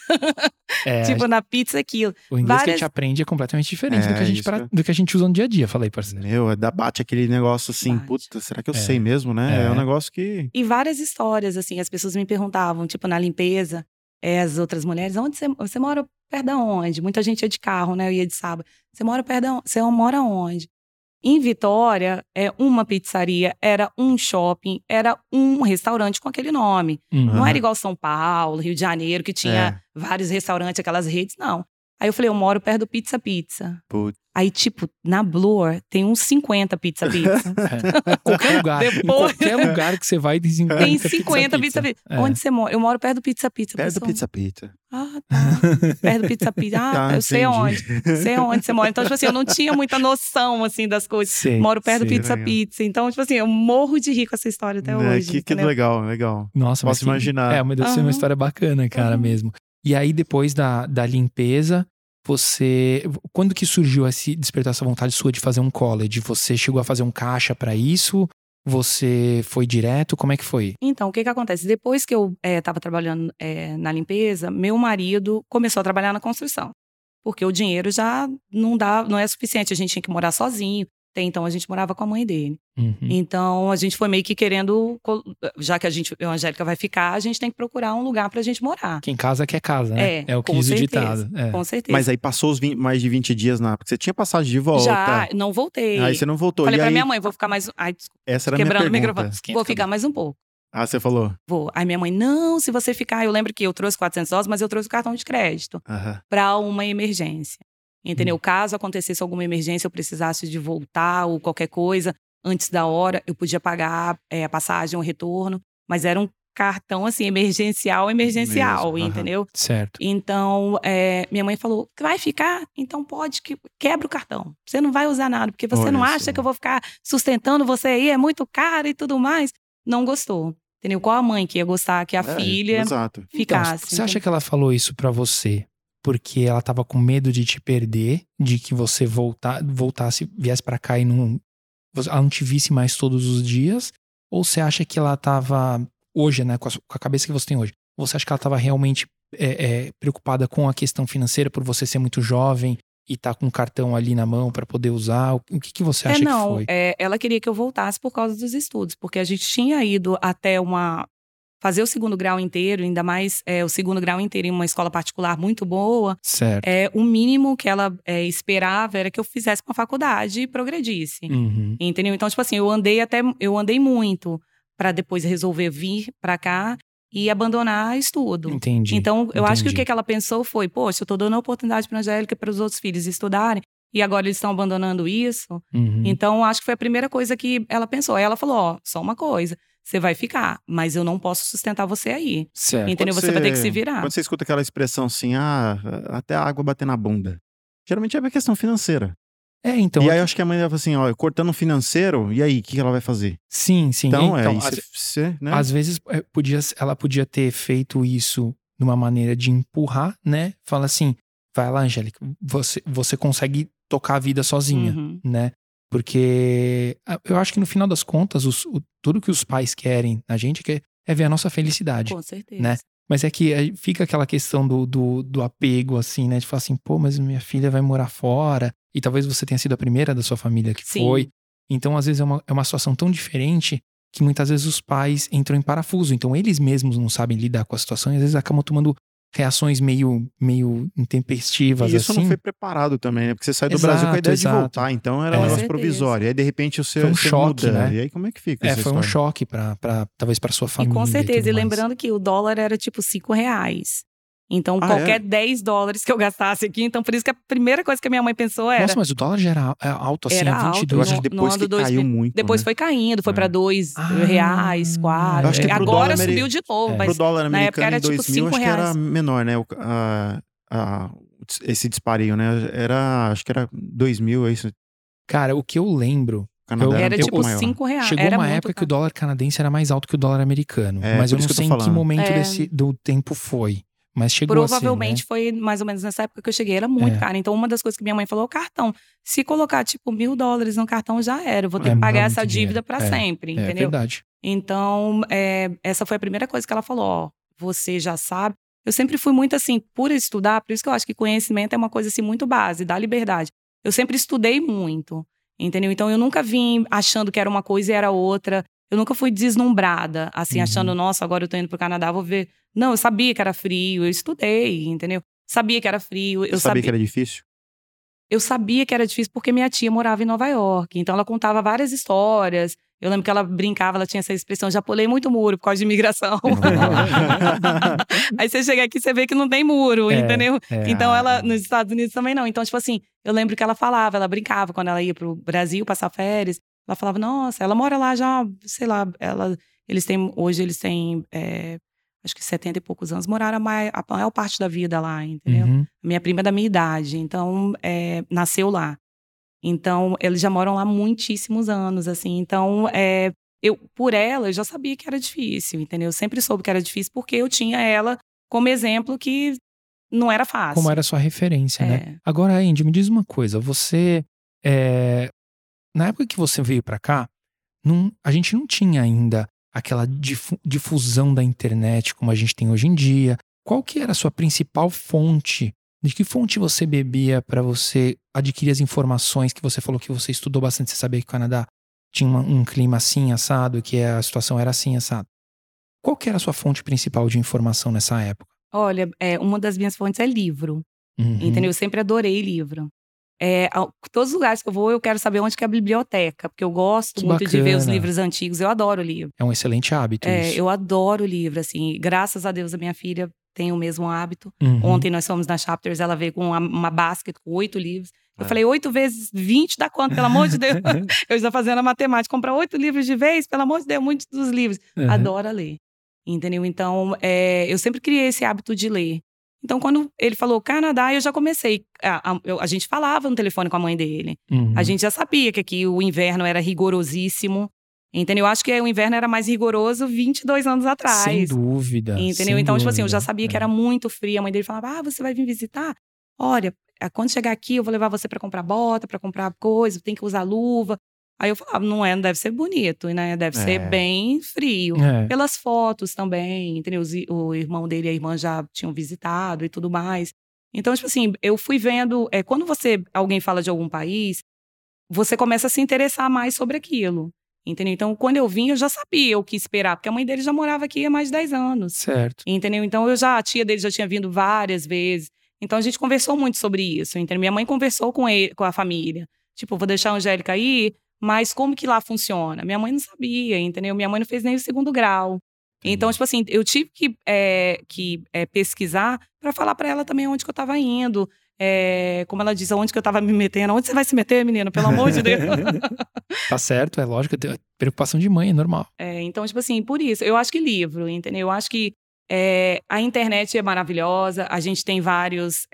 É, [LAUGHS] tipo na pizza aquilo. o inglês que a várias- gente aprende é completamente diferente do, que a É, gente pra- do que a gente usa no dia a dia, falei, parceiro. Meu, dá- bate aquele negócio assim, Bate. puta, será que eu É. sei mesmo, né? É. É. um negócio que. E várias histórias assim, as pessoas me perguntavam, tipo na limpeza, as outras mulheres, onde você, você mora perto da onde? Muita gente ia de carro, né? Eu ia de sábado. Você mora perto da onde? Você mora onde? Em Vitória, é uma pizzaria, era um shopping, era um restaurante com aquele nome. Uhum. Não era igual São Paulo, Rio de Janeiro, que tinha vários restaurantes, aquelas redes, não. Aí eu falei, eu moro perto do Pizza Pizza. Putz. Aí, tipo, na Bloor tem uns 50 Pizza Pizza. [LAUGHS] É. Qualquer [LAUGHS] lugar. Em Depois- qualquer lugar que você vai, tem 50 tem pizza, 50 Pizza Pizza. É. Onde você mora? Eu moro perto do Pizza Pizza. Perto do. Pizza Pizza. Ah, tá. [LAUGHS] perto do Pizza Pizza. Ah, Tá, eu sei entendi. onde. Sei onde você mora. Então, tipo assim, eu não tinha muita noção, assim, das coisas. Sei, Moro perto do sei. Pizza legal. Pizza. Então, tipo assim, eu morro de rir com essa história até É, hoje. que, que legal, legal. Nossa, mas Posso que- imaginar. É, mas deve ser uma história bacana, cara, Aham. mesmo. E aí, depois da, da limpeza, você. Quando que surgiu esse despertar essa vontade sua de fazer um college? Você chegou a fazer um caixa pra isso? Você foi direto? Como é que foi? Então, o que que acontece? Depois que eu estava trabalhando eh, na limpeza, meu marido começou a trabalhar na construção. Porque o dinheiro já não dá, não é suficiente. A gente tinha que morar sozinho. Até então, a gente morava com a mãe dele. Uhum. Então, a gente foi meio que querendo, já que a gente, a Angélica vai ficar, a gente tem que procurar um lugar pra gente morar. Quem casa quer casa, né? É, o que diz o ditado. É. Com certeza. Mas aí passou os 20 mais de 20 dias na. Porque você tinha passagem de volta. já, não voltei. Aí você não voltou. Falei e pra aí, minha mãe, vou ficar mais. Ai, desculpa, essa era a minha quebrando o pergunta. microfone. Vou a ficar mais um pouco. Ah, você falou. Vou. Aí minha mãe, não, se você ficar. Eu lembro que eu trouxe 400 dólares, mas eu trouxe o cartão de crédito. Aham. para uma emergência. Entendeu? Hum. Caso acontecesse alguma emergência, eu precisasse de voltar ou qualquer coisa antes da hora, eu podia pagar é, a passagem, o retorno, mas era um cartão assim emergencial, emergencial, Mesmo, entendeu? Certo. Então, é, minha mãe falou: vai ficar? Então pode que quebra o cartão. Você não vai usar nada, porque você Olha não acha que eu vou ficar sustentando você aí, é muito caro e tudo mais. Não gostou. Entendeu? Qual a mãe que ia gostar que a É, filha Exato. ficasse? Então, você acha que ela falou isso pra você porque ela tava com medo de te perder, de que você voltar, voltasse, viesse pra cá e não, ela não te visse mais todos os dias? Ou você acha que ela tava hoje, né, com a, com a cabeça que você tem hoje? Você acha que ela tava realmente é, é, preocupada com a questão financeira por você ser muito jovem e tá com um cartão ali na mão pra poder usar? O o que, que você acha é, não, que foi? é, ela queria que eu voltasse por causa dos estudos, porque a gente tinha ido até uma. Fazer o segundo grau inteiro, ainda mais é, o segundo grau inteiro em uma escola particular muito boa. Certo. É, o mínimo que ela é, esperava era que eu fizesse uma faculdade e progredisse. Uhum. Entendeu? Então, tipo assim, eu andei até. Eu andei muito para depois resolver vir para cá e abandonar estudo. Entendi. Então, eu acho que o entendi. que ela pensou foi: poxa, eu tô dando a oportunidade para Angélica e para os outros filhos estudarem, e agora eles estão abandonando isso. Uhum. Então, acho que foi a primeira coisa que ela pensou. Aí ela falou: ó, só uma coisa, você vai ficar, mas eu não posso sustentar você aí. Certo. Entendeu? Quando Você vai ter que se virar. Quando você escuta aquela expressão assim, ah, até a água bater na bunda. Geralmente é uma questão financeira. É, então. e aí eu acho que a mãe vai falar assim, ó, cortando o financeiro, e aí, o que ela vai fazer? Sim, sim. Então, é, então aí às- você, né? Às vezes é, podia, ela podia ter feito isso de uma maneira de empurrar, né? Fala assim, vai lá, Angélica, você, você consegue tocar a vida sozinha, Uhum. né? Porque ah, eu acho que no final das contas, os- o- tudo que os pais querem na gente é, é ver a nossa felicidade. Com certeza. Né? Mas é que fica aquela questão do, do, do apego, assim, né? De falar assim, pô, mas minha filha vai morar fora. E talvez você tenha sido a primeira da sua família que Sim. foi. Então, às vezes, é uma, é uma situação tão diferente que muitas vezes os pais entram em parafuso. Então, eles mesmos não sabem lidar com a situação e às vezes acabam tomando reações meio, meio intempestivas, E isso assim. não foi preparado também, né? Porque você sai do Exato, Brasil com a ideia exato. de voltar, então era É. um negócio provisório. Aí, de repente, o seu Foi um você choque, muda. né? E aí, como é que fica É, essa foi um história? choque para talvez para sua E família. com certeza. E, mais. lembrando que o dólar era tipo 5 reais. Então, Ah, qualquer é? 10 dólares que eu gastasse aqui, então por isso que a primeira coisa que a minha mãe pensou era. Nossa, mas o dólar já era é, alto assim, Era a alto, 22. Eu acho que depois que 2000, caiu muito, Depois né? foi caindo, foi É. pra 2 Ah, reais, 4. eu acho que pro Agora dólar subiu de novo, É. mas Pro dólar na época americano era em tipo 2000, 5 acho que era reais. menor, né? O, a, a- esse disparinho, né? Era, acho que era 2000, é isso. Cara, o que eu lembro Canadá Eu- era, era tipo pouco maior. 5 reais. Chegou era uma época que o caro. dólar canadense era mais alto que o dólar americano. É, mas eu não sei em que momento É. desse, do tempo foi. Mas chegou Provavelmente a ser, né? foi mais ou menos nessa época que eu cheguei, era muito É. caro. Então, uma das coisas que minha mãe falou, o cartão. Se colocar, tipo, mil dólares no cartão, já era. Eu vou ter É que pagar essa dívida pra É. sempre, É entendeu? verdade. Então, é, essa foi a primeira coisa que ela falou, ó, você já sabe. Eu sempre fui muito assim, por estudar, por isso que eu acho que conhecimento é uma coisa assim muito base, dá liberdade. Eu sempre estudei muito, entendeu? Então eu nunca vim achando que era uma coisa e era outra. Eu nunca fui deslumbrada, assim, Uhum. achando, nossa, agora eu tô indo pro Canadá, vou ver. Não, eu sabia que era frio, eu estudei, entendeu? Sabia que era frio. Eu Você sabia que era difícil? eu sabia que era difícil porque minha tia morava em Nova York. Então ela contava várias histórias. Eu lembro que ela brincava, ela tinha essa expressão, já pulei muito muro por causa de imigração. [LAUGHS] Aí você chega aqui, você vê que não tem muro, É, entendeu? é. Então ela, nos Estados Unidos também não. Então, tipo assim, eu lembro que ela falava, ela brincava quando ela ia pro Brasil passar férias. Ela falava, nossa, ela mora lá já, sei lá, ela, eles têm, hoje eles têm, é, acho que 70 e poucos anos, moraram a maior, a maior parte da vida lá, entendeu? Uhum. Minha prima é da minha idade, então é, nasceu lá. Então, eles já moram lá muitíssimos anos, assim. Então, é, eu, por ela, eu já sabia que era difícil, entendeu? Eu sempre soube que era difícil porque eu tinha ela como exemplo que não era fácil. Como era sua referência, né? É. Agora, Andy, me diz uma coisa. Você. é, Na época que você veio pra cá, não- a gente não tinha ainda aquela difu- difusão da internet como a gente tem hoje em dia. Qual que era a sua principal fonte? De que fonte você bebia pra você adquirir as informações que você falou que você estudou bastante? Você sabia que o Canadá tinha uma- um clima assim, assado, que a situação era assim, assado. Qual que era a sua fonte principal de informação nessa época? Olha, é, uma das minhas fontes é livro, Uhum. entendeu? Eu sempre adorei livro. É, todos os lugares que eu vou, eu quero saber onde que é a biblioteca, porque eu gosto Que muito de ver os bacana. livros antigos. Eu adoro livro. É um excelente hábito É, isso. eu adoro livro, assim. Graças a Deus, a minha filha tem o mesmo hábito. Uhum. Ontem nós fomos na Chapters, ela veio com uma, uma basket com oito livros. Eu É. falei, oito vezes 20 dá quanto, pelo amor de Deus? [LAUGHS] [LAUGHS] eu já fazendo a matemática, comprar oito livros de vez, pelo amor de Deus, muitos dos livros. Uhum. Adora ler. Entendeu? Então, é, eu sempre criei esse hábito de ler. Então, quando ele falou Canadá, eu já comecei. A, a- a gente falava no telefone com a mãe dele. Uhum. A gente já sabia que aqui o inverno era rigorosíssimo. Entendeu? Eu acho que o inverno era mais rigoroso 22 anos atrás. Sem dúvida. Entendeu? sem Então, tipo assim, eu já dúvida. sabia que É. era muito frio. A mãe dele falava: Ah, você vai vir visitar? Olha, quando chegar aqui, eu vou levar você pra comprar bota, pra comprar coisa, tem que usar luva. Aí eu falava: Não é, não deve ser bonito, né? Deve É. ser bem frio. É. Pelas fotos também, entendeu? O irmão dele e a irmã já tinham visitado e tudo mais. Então, tipo assim, eu fui vendo. É, quando você alguém fala de algum país, você começa a se interessar mais sobre aquilo. Entendeu? Então, quando eu vim, eu já sabia o que esperar, porque a mãe dele já morava aqui há mais de 10 anos. Certo. Entendeu? Então eu já, a tia dele já tinha vindo várias vezes. Então a gente conversou muito sobre isso, entendeu? Minha mãe conversou com ele, com a família. Tipo, vou deixar a Angélica aí, mas como que lá funciona? Minha mãe não sabia, entendeu? Minha mãe não fez nem o segundo grau. Então, tipo assim, eu tive que, é, que é, pesquisar para falar para ela também onde que eu tava indo. É, como ela diz, aonde que eu tava me metendo. Onde você vai se meter, menina? Pelo amor de Deus. [LAUGHS] Tá certo, é lógico. Preocupação de mãe, é normal. É, então, tipo assim, por isso, eu acho que livro, entendeu? Eu acho que a internet é maravilhosa, a gente tem vários.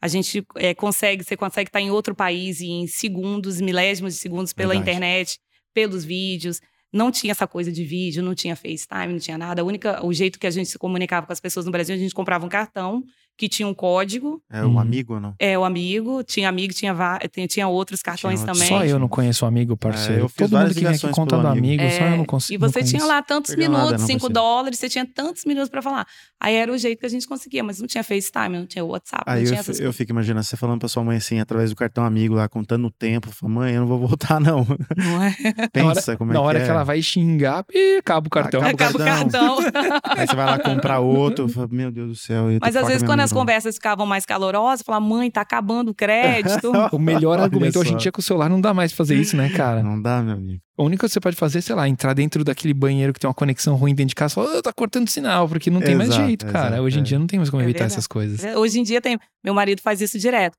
A gente é, consegue, você consegue estar em outro país em segundos, milésimos de segundos pela Verdade. internet, pelos vídeos. Não tinha essa coisa de vídeo, não tinha FaceTime, não tinha nada. A única, o jeito que a gente se comunicava com as pessoas no Brasil, a gente comprava um cartão que tinha um código. É um Uhum. amigo ou não? É, o amigo, tinha amigo, tinha, tinha, tinha outros cartões outros. também. Só eu não conheço o amigo, parceiro. É, eu Todo mundo que vem aqui ligações conta do pelo amigo. amigo, só eu não É, consigo. E você não tinha lá tantos nada, minutos, não 5 consigo. dólares, você tinha tantos minutos pra falar. Aí era o jeito que a gente conseguia, mas não tinha FaceTime, não tinha WhatsApp, Aí não eu, tinha fi- essas eu fico imaginando você falando pra sua mãe assim, através do cartão amigo lá, contando o tempo. Fala, mãe, eu não vou voltar, não. Não é? [LAUGHS] Pensa como é Na hora que que é. ela vai xingar, e acaba o cartão. Acaba Acaba o cartão. [LAUGHS] Aí você vai lá comprar outro. [LAUGHS] Fala, meu Deus do céu. eu Mas às vezes, quando minha as amiga, conversas ficavam mais calorosas, falava, mãe, tá acabando o crédito. [LAUGHS] O melhor argumento hoje em só. dia é que o celular não dá mais pra fazer isso, né, cara? Não dá, meu amigo. O único que você pode fazer, sei lá, entrar dentro daquele banheiro que tem uma conexão ruim dentro de casa e falar, "Ah, tá cortando sinal, porque não tem mais Exato, jeito, cara. exato, Hoje em é. dia não tem mais como É evitar verdade. essas coisas. Hoje em dia tem. Meu marido faz isso direto.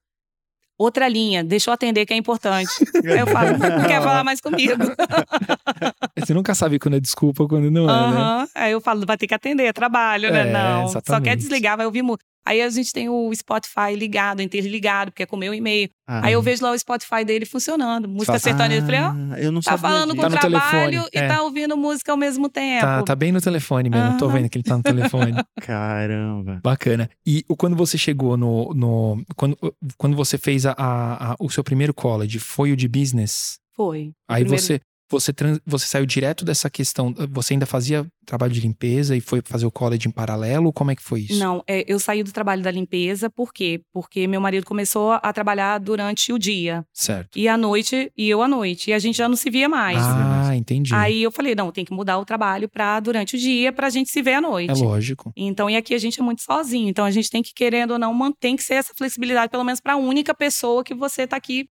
Outra linha, deixa eu atender que é importante. Aí [LAUGHS] eu falo, não quer falar mais comigo. [LAUGHS] Você nunca sabe quando é desculpa ou quando não é, né? Aham. Aí eu falo, vai ter que atender, é trabalho, né? É, não. Só exatamente. quer desligar, vai ouvir música. Aí a gente tem o Spotify ligado, interligado, porque é com o meu e-mail. Ah, Aí eu vejo lá o Spotify dele funcionando. Música Fala, sertaneja. Eu falei, ó, ah, eu não tá falando com. Tá no trabalho telefone, e é. tá ouvindo música ao mesmo tempo. Tá, tá bem no telefone mesmo. Tô Aham. vendo que ele tá no telefone. [LAUGHS] Caramba. Bacana. E o- quando você chegou no. no quando, quando você fez a, a- a- o seu primeiro college, foi o de business? Foi. O Aí primeiro- você. Você, trans- você saiu direto dessa questão. Você ainda fazia trabalho de limpeza e foi fazer o college em paralelo? Como é que foi isso? Não, é, eu saí do trabalho da limpeza, por quê? Porque meu marido começou a trabalhar durante o dia. Certo. E à noite, e eu à noite. E a gente já não se via mais. Ah, entendi. Aí eu falei, não, tem que mudar o trabalho pra durante o dia, pra gente se ver à noite. é lógico. Então, e aqui a gente é muito sozinho. Então, a gente tem que, querendo ou não, mantém que ser essa flexibilidade, pelo menos pra única pessoa que você tá aqui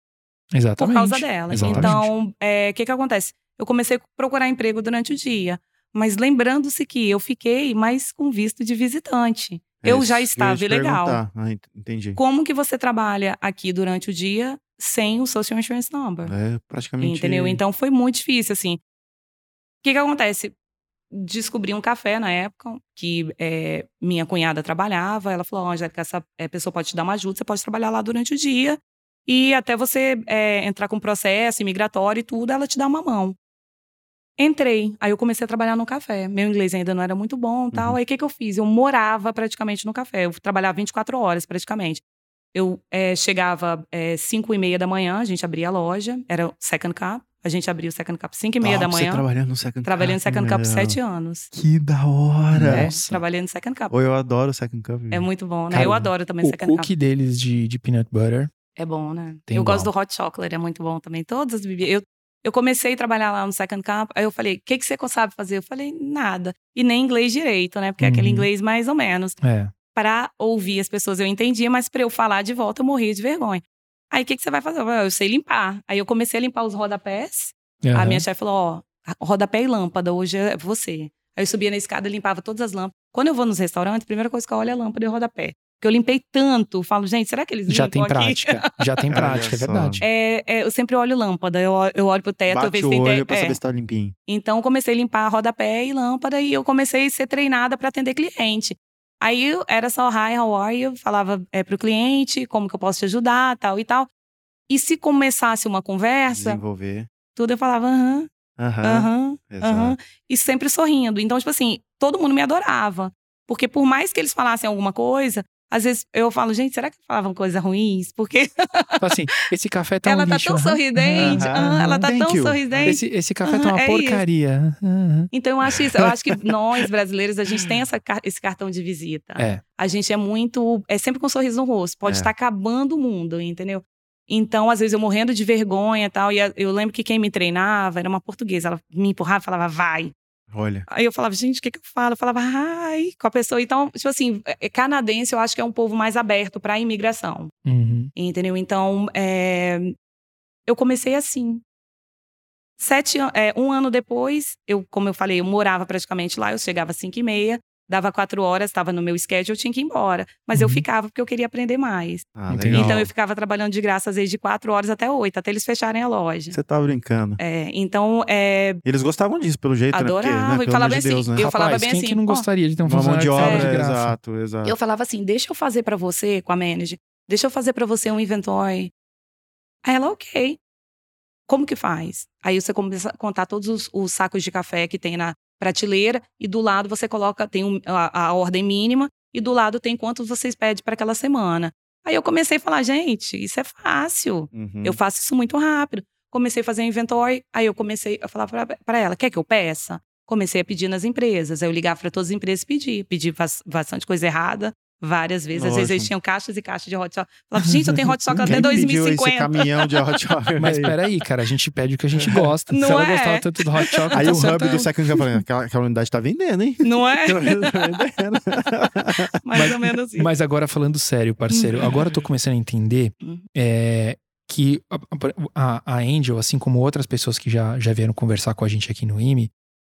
Exatamente. por causa dela. Exatamente. Então, é, o que que acontece? Eu comecei a procurar emprego durante o dia. Mas lembrando-se que eu fiquei mais com visto de visitante. eu É, já estava te ilegal. Ah, ent- entendi. Como que você trabalha aqui durante o dia sem o Social Insurance Number? É praticamente. Entendeu? Então foi muito difícil, assim. O que que acontece? Descobri um café na época que é, minha cunhada trabalhava. Ela falou: Angélica, essa é, pessoa pode te dar uma ajuda, você pode trabalhar lá durante o dia. E até você é, entrar com processo imigratório e tudo, ela te dá uma mão. Entrei. Aí eu comecei a trabalhar no café. Meu inglês ainda não era muito bom tal. Uhum. Aí o que, que eu fiz? Eu morava praticamente no café. Eu trabalhava 24 horas praticamente. Eu é, chegava é, 5 e meia da manhã, a gente abria a loja, era o Second Cup. A gente abria o Second Cup 5 e meia da Top, manhã. Você trabalhando no Second Trabalhei no Cup, Second Cup. 7 anos. Que da hora. É, trabalhei no Second Cup. Ou eu adoro o Second Cup. É muito bom, né? Cara, eu adoro também O Second Cup. cookie deles de, de peanut butter. É bom, né? Tem eu igual. gosto do hot chocolate, é muito bom também. Todas as bebidas. Eu, eu comecei a trabalhar lá no Second Cup, aí eu falei, o que, que você sabe fazer? Eu falei, nada. E nem inglês direito, né? Porque é aquele Uhum. inglês mais ou menos. É. Pra ouvir as pessoas eu entendia, mas pra eu falar de volta eu morria de vergonha. Aí o que, que você vai fazer? Eu, falei, "Ah, eu sei limpar. Aí eu comecei a limpar os rodapés. A Aham. minha chefe falou: ó, rodapé e lâmpada, hoje é você. Aí eu subia na escada e limpava todas as lâmpadas. Quando eu vou nos restaurantes, a primeira coisa que eu olho é a lâmpada e o rodapé. Porque eu limpei tanto, falo, gente, será que eles Já tem aqui? prática. Já tem [LAUGHS] prática, é verdade. É, é, eu sempre olho lâmpada, eu, eu olho pro teto, eu Bate vejo o se tem pra é. saber se tá limpinho. Então eu comecei a limpar rodapé e lâmpada e eu comecei a ser treinada para atender cliente. Aí eu- era só hi, how are you? Falava é, pro cliente como que eu posso te ajudar, tal e tal. E se começasse uma conversa, Desenvolver. tudo eu falava aham, Aham. aham. E sempre sorrindo. Então, tipo assim, todo mundo me adorava. Porque por mais que eles falassem alguma coisa, às vezes eu falo, gente, será que falavam coisas ruins? Porque assim, esse café tá [LAUGHS] ela um tá lixo. tão sorridente, Aham. aham, ela tá Thank tão you. sorridente. Esse, esse café tá Aham, uma é porcaria. Aham. Então eu acho isso. Eu acho que [LAUGHS] nós, brasileiros, a gente tem essa, esse cartão de visita. É. A gente é muito. É sempre com um sorriso no rosto. Pode É. estar acabando o mundo, entendeu? Então, às vezes, eu morrendo de vergonha e tal. E eu lembro que quem me treinava era uma portuguesa. Ela me empurrava e falava, vai. Olha. Aí eu falava, gente, o que, que eu falo? Eu falava, ai, com a pessoa. Então, tipo assim, é- canadense eu acho que é um povo mais aberto para a imigração. Uhum. Entendeu? Então, é, eu comecei assim. Sete, é, um ano depois, eu, como eu falei, eu morava praticamente lá, eu chegava às cinco e meia, dava quatro horas, estava no meu schedule, eu tinha que ir embora. Mas eu Uhum. ficava porque eu queria aprender mais. Ah. Então eu ficava trabalhando de graça, às vezes, de quatro horas até oito, até eles fecharem a loja. Você tá brincando. É, então, é, Eles gostavam disso, pelo jeito, Adorava, né? E né? falava Pelo amor de assim, né? eu falava bem quem assim, que não gostaria de ter um Uma mão funcionário de obra, de graça? exato, exato. eu falava assim, deixa eu fazer pra você, com a manager, deixa eu fazer pra você um inventory. Aí ela, ok. Como que faz? Aí você começa a contar todos os, os sacos de café que tem na prateleira e do lado você coloca, tem um- a, a ordem mínima e do lado tem quantos vocês pedem para aquela semana. Aí eu comecei a falar, gente, isso é fácil. Uhum. Eu faço isso muito rápido. Comecei a fazer inventory, aí eu comecei a falar para ela, quer que eu peça? Comecei a pedir nas empresas. Aí eu ligava para todas as empresas e pedir. Pedi bas- bastante coisa errada, várias vezes. Às vezes eles Lógico. tinham caixas e caixas de hot chocolate. Falava, gente, eu tenho hot chocolate até Quem pediu esse 2050. caminhão de hot chocolate? [LAUGHS] Mas peraí, cara, a gente pede o que a gente gosta. Não Se ela é? gostava tanto do hot chocolate, Aí tá o certo. hub do Second Cup falando, aquela, aquela unidade tá vendendo, hein? Não é? [LAUGHS] Tá vendendo. [LAUGHS] Mais ou menos isso. Mas agora falando sério, parceiro, agora eu tô começando a entender Uhum. é, que a, a, a Angel, assim como outras pessoas que já, já vieram conversar com a gente aqui no IME,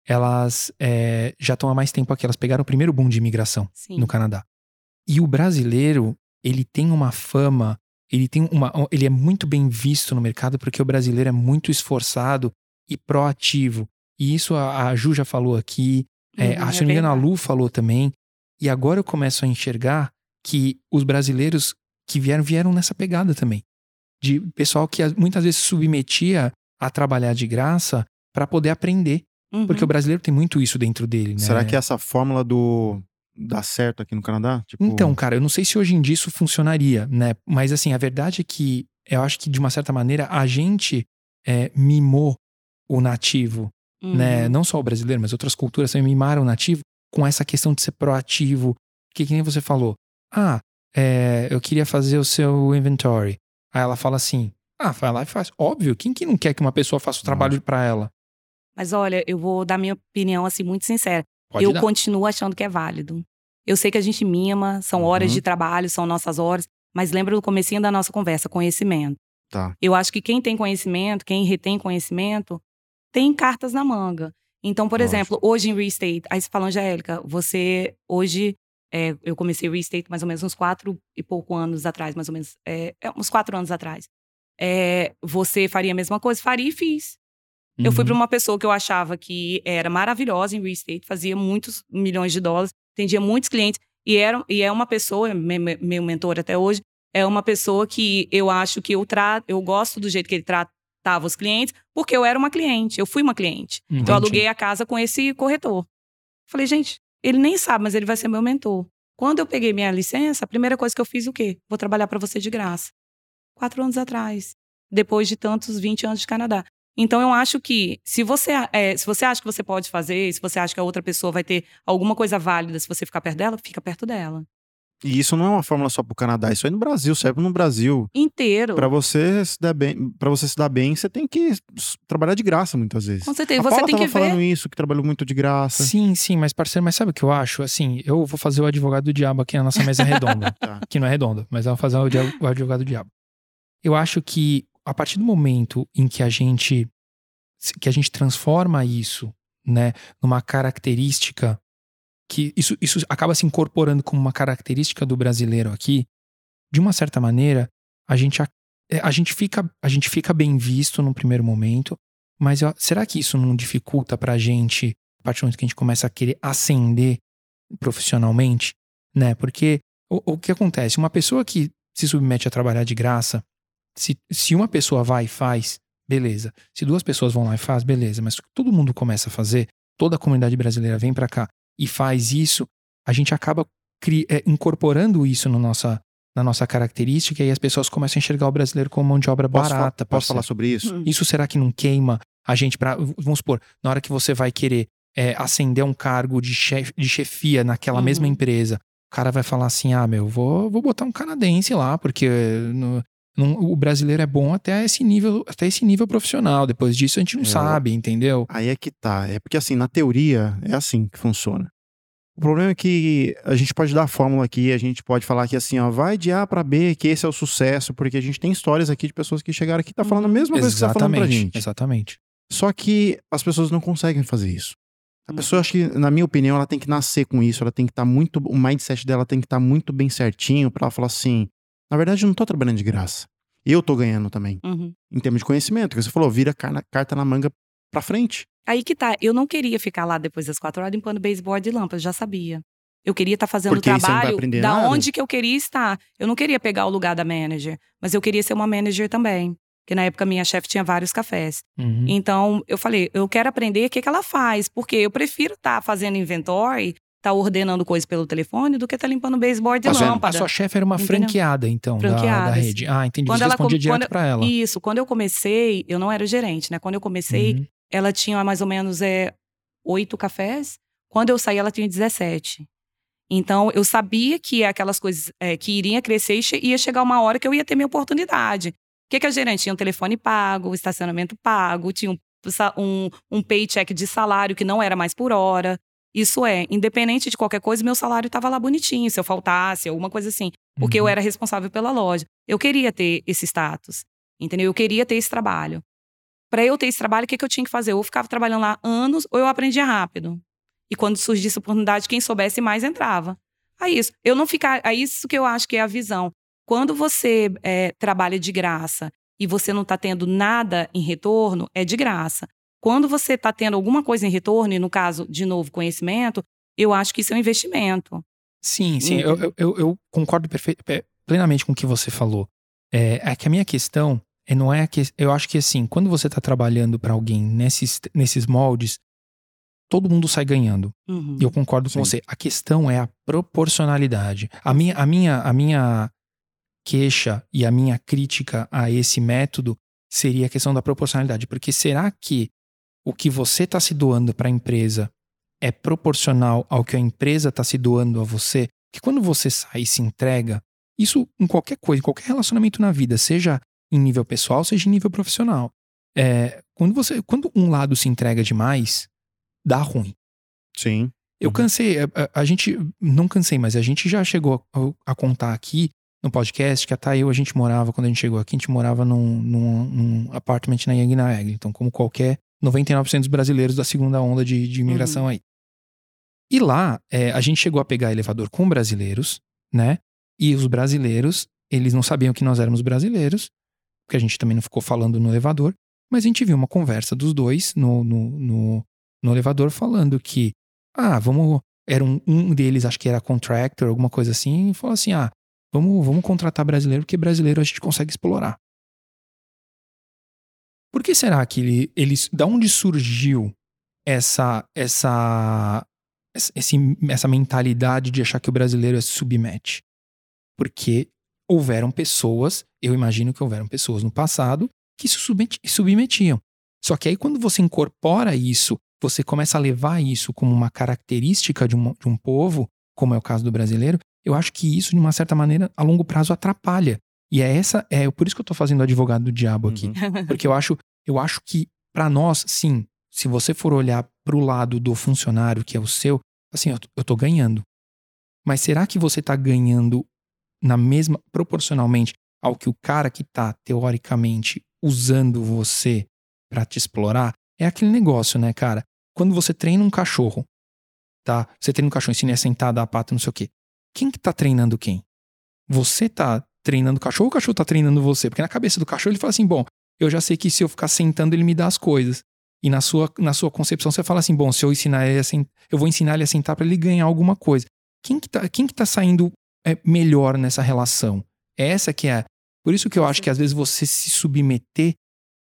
elas é, já estão há mais tempo aqui. Elas pegaram o primeiro boom de imigração Sim. no Canadá. E o brasileiro, ele tem uma fama, ele tem uma. Ele é muito bem visto no mercado porque o brasileiro é muito esforçado e proativo. E isso a, a Ju já falou aqui, é, Uhum, a, se não me engano, a. Lu falou também. E agora eu começo a enxergar que os brasileiros que vieram, vieram nessa pegada também. De pessoal que as- muitas vezes submetia a trabalhar de graça para poder aprender. Uhum. Porque o brasileiro tem muito isso dentro dele, né? Será que essa fórmula do dá certo aqui no Canadá? Tipo, Então, cara, eu não sei se hoje em dia isso funcionaria, né? Mas assim, a verdade é que eu acho que, de uma certa maneira, a gente é, mimou o nativo, né? Uhum. Não só o brasileiro, mas outras culturas também mimaram o nativo com essa questão de ser proativo. Que, que nem você falou. Ah, é, eu queria fazer o seu inventory. Aí ela fala assim: ah, vai lá e faz. Óbvio, quem que não quer que uma pessoa faça o trabalho pra ela? Mas olha, eu vou dar minha opinião assim muito sincera. Pode eu dar. continuo achando que é válido. Eu sei que a gente mima, são horas Uhum. de trabalho, são nossas horas, mas lembra do comecinho da nossa conversa, conhecimento. Tá. Eu acho que quem tem conhecimento, quem retém conhecimento, tem cartas na manga. Então, por Lógico. exemplo, hoje em real estate, aí você fala, Angélica, você hoje, é, eu comecei real estate mais ou menos uns quatro e pouco anos atrás, mais ou menos, é, é, uns quatro anos atrás. É, você faria a mesma coisa? Faria e fiz. Eu fui Uhum. para uma pessoa que eu achava que era maravilhosa em real estate, fazia muitos milhões de dólares, atendia muitos clientes, e, era, e é uma pessoa, me- me- meu mentor até hoje, é uma pessoa que eu acho que eu trato, eu gosto do jeito que ele tratava os clientes, porque eu era uma cliente, eu fui uma cliente. Entendi. Eu aluguei a casa com esse corretor. Falei, gente, ele nem sabe, mas ele vai ser meu mentor. Quando eu peguei minha licença, a primeira coisa que eu fiz o quê? Vou trabalhar para você de graça. Quatro anos atrás, depois de tantos 20 anos de Canadá. Então eu acho que se você, é, se você acha que você pode fazer, se você acha que a outra pessoa vai ter alguma coisa válida se você ficar perto dela, fica perto dela. E isso não é uma fórmula só pro Canadá, isso aí no Brasil, serve no Brasil. Inteiro. Pra você se dar bem, para você se dar bem, você tem que trabalhar de graça muitas vezes. Com certeza. A Você Paula tem tava que falando ver. isso, que trabalhou muito de graça. Sim, sim, mas parceiro, mas sabe o que eu acho? Assim, eu vou fazer o advogado do diabo aqui na nossa mesa redonda. [LAUGHS] Tá. que não é redonda, mas eu vou fazer o advogado do diabo. Eu acho que a partir do momento em que a gente que a gente transforma isso, né, numa característica que isso, isso acaba se incorporando como uma característica do brasileiro aqui, de uma certa maneira, a gente a, é, a gente fica a gente fica bem visto no primeiro momento, mas será que isso não dificulta pra gente a partir do momento que a gente começa a querer ascender profissionalmente, né? Porque o, o que acontece? Uma pessoa que se submete a trabalhar de graça, se, se uma pessoa vai e faz, beleza. Se duas pessoas vão lá e faz, beleza. Mas se todo mundo começa a fazer, toda a comunidade brasileira vem pra cá e faz isso, a gente acaba cri- é, incorporando isso no nossa, na nossa característica e as pessoas começam a enxergar o brasileiro como mão de obra Posso, fa- barata. posso parceiro. falar sobre isso? Hum. Isso será que não queima a gente pra. Vamos supor, na hora que você vai querer é, ascender um cargo de, chef, de chefia naquela Uhum. mesma empresa, o cara vai falar assim: ah, meu, vou, vou botar um canadense lá, porque no- não- o brasileiro é bom até esse nível, até esse nível profissional. Depois disso a gente não É, sabe, entendeu? Aí é que tá. É porque assim, na teoria, é assim que funciona. O problema é que a gente pode dar a fórmula aqui, a gente pode falar que assim, ó, vai de A pra B, que esse é o sucesso, porque a gente tem histórias aqui de pessoas que chegaram aqui e tá falando a mesma coisa que você tá falando pra Exatamente, gente. exatamente. Só que as pessoas não conseguem fazer isso. A Uhum. pessoa, acho que, na minha opinião, ela tem que nascer com isso, ela tem que estar muito. O mindset dela tem que estar muito bem certinho pra ela falar assim: na verdade, eu não tô trabalhando de graça. Eu tô ganhando também, Uhum. em termos de conhecimento. Que você falou, vira carta na manga pra frente. Aí que tá, eu não queria ficar lá depois das quatro horas limpando baseboard e lâmpadas, já sabia. Eu queria estar fazendo o Porque vai trabalho da nada? onde que eu queria estar. Eu não queria pegar o lugar da manager, mas eu queria ser uma manager também. Porque na época minha chefe tinha vários cafés. Uhum. Então eu falei, eu quero aprender o que, que ela faz, porque eu prefiro estar fazendo inventory, estar ordenando coisas pelo telefone, do que estar limpando baseboard e A sua, a lâmpada. sua chefe era uma Entendeu? franqueada, então, da- da, Franqueada, rede. Ah, entendi. Quando Você ela respondia direto pra ela. Isso, quando eu comecei, eu não era gerente, né? Quando eu comecei, Uhum. ela tinha mais ou menos é, oito cafés. Quando eu saí, ela tinha 17. Então, eu sabia que aquelas coisas é, que iriam crescer e ia chegar uma hora que eu ia ter minha oportunidade. O que, que a gerente tinha? Um telefone pago, estacionamento pago, tinha um, um, um paycheck de salário que não era mais por hora. Isso é, independente de qualquer coisa, meu salário estava lá bonitinho, se eu faltasse, alguma coisa assim. Porque eu Uhum. era responsável pela loja. Eu queria ter esse status, entendeu? Eu queria ter esse trabalho. Para eu ter esse trabalho, o que, que eu tinha que fazer? Ou eu ficava trabalhando lá anos, ou eu aprendia rápido. E quando surgisse oportunidade, quem soubesse mais entrava. Aí isso. Eu não ficar. É isso que eu acho que é a visão. Quando você é, trabalha de graça e você não está tendo nada em retorno, é de graça. Quando você está tendo alguma coisa em retorno, e no caso, de novo, conhecimento, eu acho que isso é um investimento. Sim, sim, eu, eu, eu- eu concordo perfe- pe- plenamente com o que você falou. É, é que a minha questão é, não é que. Eu acho que assim, quando você está trabalhando para alguém nesses, nesses moldes, todo mundo sai ganhando. Uhum. E eu concordo com Sim. você. A questão é a proporcionalidade. A minha, a minha, a minha queixa e a minha crítica a esse método seria a questão da proporcionalidade. Porque será que o que você está se doando para a empresa é proporcional ao que a empresa está se doando a você, que quando você sai e se entrega, isso em qualquer coisa, em qualquer relacionamento na vida, seja em nível pessoal, seja em nível profissional. É, quando, você, quando um lado se entrega demais, dá ruim. Sim. Eu Uhum. cansei, a, a- gente, não cansei, mas a gente já chegou a, a contar aqui no podcast que a Thay e eu, a gente morava, quando a gente chegou aqui, a gente morava num, num, num apartment na Yagna Egg. Então, como qualquer 99% dos brasileiros da segunda onda de, de imigração aí. E lá, é, a gente chegou a pegar elevador com brasileiros, né? E os brasileiros, eles não sabiam que nós éramos brasileiros, porque a gente também não ficou falando no elevador, mas a gente viu uma conversa dos dois no, no, no, no elevador falando que, ah, vamos. Era um, um deles, acho que era contractor, alguma coisa assim, e falou assim: ah, vamos, vamos contratar brasileiro, porque brasileiro a gente consegue explorar. Por que será que ele, eles. Da onde surgiu essa, essa, esse, essa mentalidade de achar que o brasileiro é submete? Porque houveram pessoas, eu imagino que houveram pessoas no passado que se submeti- submetiam. Só que aí quando você incorpora isso, você começa a levar isso como uma característica de um, de um povo, como é o caso do brasileiro, eu acho que isso, de uma certa maneira, a longo prazo atrapalha. E é essa, é por isso que eu tô fazendo advogado do diabo aqui. Uhum. [LAUGHS] Porque eu acho, eu acho que para nós, sim, se você for olhar pro lado do funcionário que é o seu, assim, eu, tô- eu tô ganhando. Mas será que você tá ganhando na mesma proporcionalmente ao que o cara que tá teoricamente usando você para te explorar? É aquele negócio, né, cara? Quando você treina um cachorro, tá? Você treina um cachorro, ensina a sentar, dar a pata, não sei o quê. Quem que tá treinando quem? Você tá treinando o cachorro ou o cachorro tá treinando você? Porque na cabeça do cachorro ele fala assim: bom, eu já sei que se eu ficar sentando, ele me dá as coisas. E na sua, na sua concepção você fala assim: bom, se eu ensinar ele a sentar, eu vou ensinar ele a sentar para ele ganhar alguma coisa. Quem que tá, quem que tá saindo é, melhor nessa relação? Essa que é. Por isso que eu acho que às vezes você se submeter,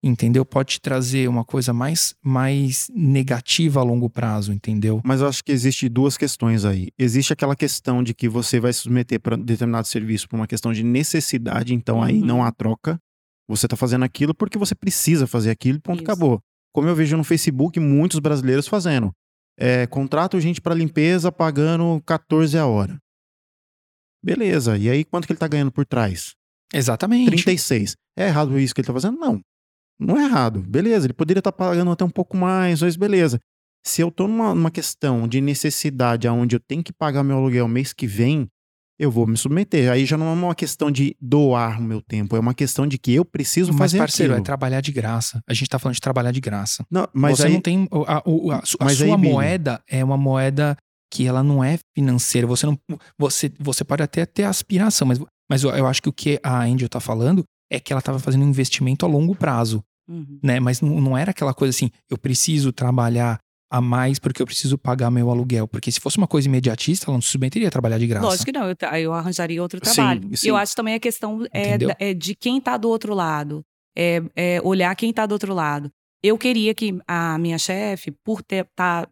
entendeu? Pode te trazer uma coisa mais, mais negativa a longo prazo, entendeu? Mas eu acho que existe duas questões aí. Existe aquela questão de que você vai se submeter para determinado serviço por uma questão de necessidade, então aí Uhum. não há troca. Você tá fazendo aquilo porque você precisa fazer aquilo, ponto, Isso. acabou. Como eu vejo no Facebook muitos brasileiros fazendo. É, contrato gente para limpeza pagando 14 a hora. Beleza, e aí quanto que ele tá ganhando por trás? Exatamente. 36. É errado isso que ele tá fazendo? Não. Não é errado. Beleza, ele poderia estar pagando até um pouco mais, mas beleza. Se eu tô numa, numa questão de necessidade onde eu tenho que pagar meu aluguel mês que vem, eu vou me submeter. Aí já não é uma questão de doar o meu tempo, é uma questão de que eu preciso Mas, fazer parceiro, aquilo. é trabalhar de graça. A gente tá falando de trabalhar de graça. Não, mas você aí, não tem. A, a a Mas sua aí, moeda é uma moeda que ela não é financeira. Você não. Você, você pode até ter aspiração, mas, mas eu, eu acho que o que a Angel tá falando é que ela tava fazendo um investimento a longo prazo, Uhum. né? Mas não, não era aquela coisa assim, eu preciso trabalhar a mais porque eu preciso pagar meu aluguel. Porque se fosse uma coisa imediatista, ela não se submeteria a trabalhar de graça. Lógico que não, eu, eu arranjaria outro Sim, trabalho. sim. Eu acho também a questão é, é de quem tá do outro lado. É, é olhar quem tá do outro lado. Eu queria que a minha chefe, por ter tá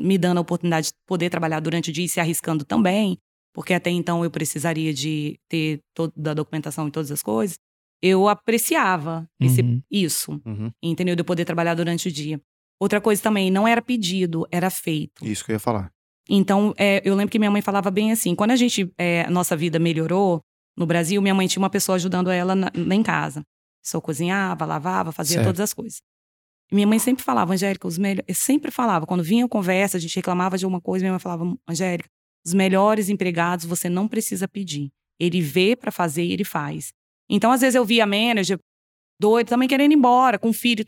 me dando a oportunidade de poder trabalhar durante o dia e se arriscando também, porque até então eu precisaria de ter toda a documentação e todas as coisas, eu apreciava esse, Uhum. isso, Uhum, entendeu? De eu poder trabalhar durante o dia. Outra coisa também, não era pedido, era feito. isso que eu ia falar. Então, é, eu lembro que minha mãe falava bem assim: quando a gente, é, nossa vida melhorou no Brasil, minha mãe tinha uma pessoa ajudando ela na, lá em casa. Só cozinhava, lavava, fazia Certo. todas as coisas. Minha mãe sempre falava, Angélica, os melhores. Sempre falava, quando vinha a conversa, a gente reclamava de alguma coisa, minha mãe falava, Angélica, os melhores empregados você não precisa pedir. Ele vê pra fazer e ele faz. Então, às vezes, eu via a manager doido, também querendo ir embora, com filho.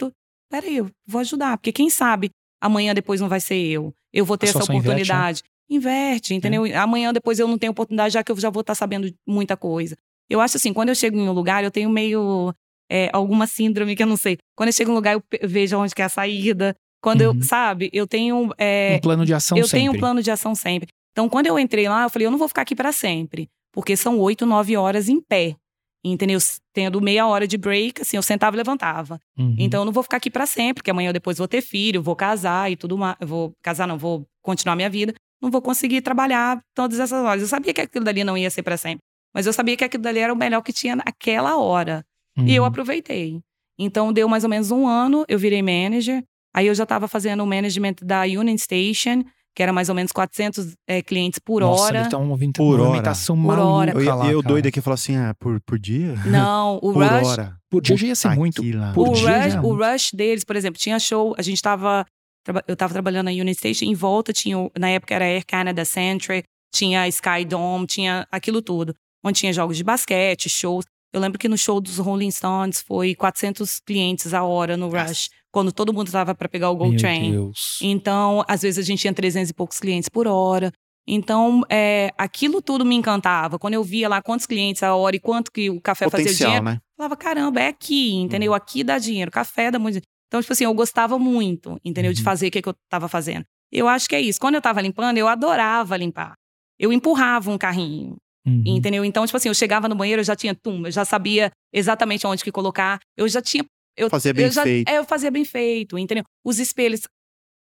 Peraí, eu vou ajudar, porque quem sabe amanhã depois não vai ser eu. Eu vou ter essa situação inverte, né? oportunidade. Inverte, entendeu? Amanhã depois eu não tenho oportunidade, já que eu já vou estar sabendo muita coisa. Eu acho assim, quando eu chego em um lugar, eu tenho meio é, alguma síndrome que eu não sei. Quando eu chego em um lugar, eu vejo onde que é a saída. Quando Uhum. eu, sabe, eu tenho. é, um plano de ação eu sempre. tenho um plano de ação sempre. Então, quando eu entrei lá, eu falei, eu não vou ficar aqui para sempre. Porque são oito, nove horas em pé. Entendeu? Tendo meia hora de break, assim, eu sentava e levantava. Uhum. Então eu não vou ficar aqui para sempre, porque amanhã eu depois vou ter filho, vou casar e tudo mais. Vou casar, não, vou continuar minha vida. Não vou conseguir trabalhar todas essas horas. Eu sabia que aquilo dali não ia ser para sempre. Mas eu sabia que aquilo dali era o melhor que tinha naquela hora. E eu Uhum. aproveitei. Então deu mais ou menos um ano, eu virei manager. Aí eu já estava fazendo o management da Union Station, que era mais ou menos 400 é, clientes por Nossa, hora. Estão ouvindo Por uma hora. movimentação Por maluca hora. Eu, eu cara. doido aqui falar assim, ah, por, por dia? [LAUGHS] Não, o por Rush, hora. Por dia já ia ser muito. Por o, dia rush, já é o rush deles, por exemplo, tinha show, a gente tava. traba- Eu tava trabalhando na Union Station, em volta tinha, na época era Air Canada Century, tinha Sky Dome, tinha aquilo tudo. Onde tinha jogos de basquete, shows. Eu lembro que no show dos Rolling Stones foi 400 clientes a hora no Rush, quando todo mundo tava para pegar o Gold Meu Train. Deus. Então, às vezes a gente tinha 300 e poucos clientes por hora. Então, é, aquilo tudo me encantava. Quando eu via lá quantos clientes a hora e quanto que o café fazia Potencial, dinheiro, né? eu falava, caramba, é aqui, entendeu? Aqui dá dinheiro, café dá muito dinheiro. Então, tipo assim, eu gostava muito, entendeu? De Uhum. fazer o que, que eu tava fazendo. Eu acho que é isso. Quando eu tava limpando, eu adorava limpar. Eu empurrava um carrinho, Uhum. entendeu? Então, tipo assim, eu chegava no banheiro, eu já tinha tum, eu já sabia exatamente onde que colocar. Eu já tinha. Eu, Fazia bem eu já, feito. É, eu fazia bem feito, entendeu? Os espelhos.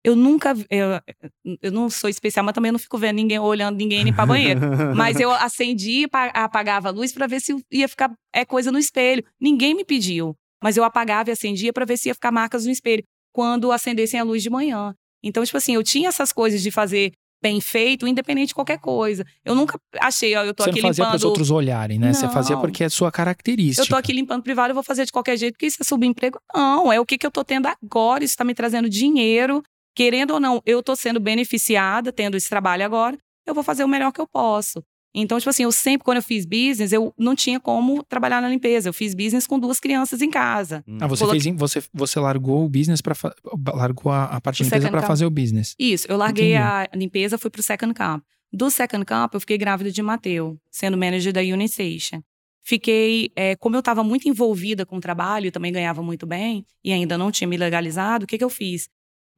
Eu nunca. Eu, eu não sou especial, mas também não fico vendo ninguém olhando ninguém limpar banheiro. Mas eu [LAUGHS] acendia e pa- apagava a luz pra ver se ia ficar é coisa no espelho. Ninguém me pediu, mas eu apagava e acendia pra ver se ia ficar marcas no espelho quando acendessem a luz de manhã. Então, tipo assim, eu tinha essas coisas de fazer bem feito, independente de qualquer coisa. Eu nunca achei, ó, eu tô Você aqui não fazia para limpando. os outros olharem, né? Você fazia Não. porque é sua característica. Eu tô aqui limpando privado, eu vou fazer de qualquer jeito, porque isso é subemprego. Não, é o que, que eu tô tendo agora, isso tá me trazendo dinheiro. Querendo ou não, eu tô sendo beneficiada, tendo esse trabalho agora, eu vou fazer o melhor que eu posso. Então, tipo assim, eu sempre, quando eu fiz business, eu não tinha como trabalhar na limpeza. Eu fiz business com duas crianças em casa. Ah, você Coloque- fez, você, você largou o business para largou a, a parte O de limpeza para fazer o business. Isso, eu larguei Entendi. a limpeza, fui pro second camp. Do second camp, eu fiquei grávida de Mateu, sendo manager da Union Station. Fiquei, é, como eu estava muito envolvida com o trabalho, também ganhava muito bem, e ainda não tinha me legalizado, o que, que eu fiz?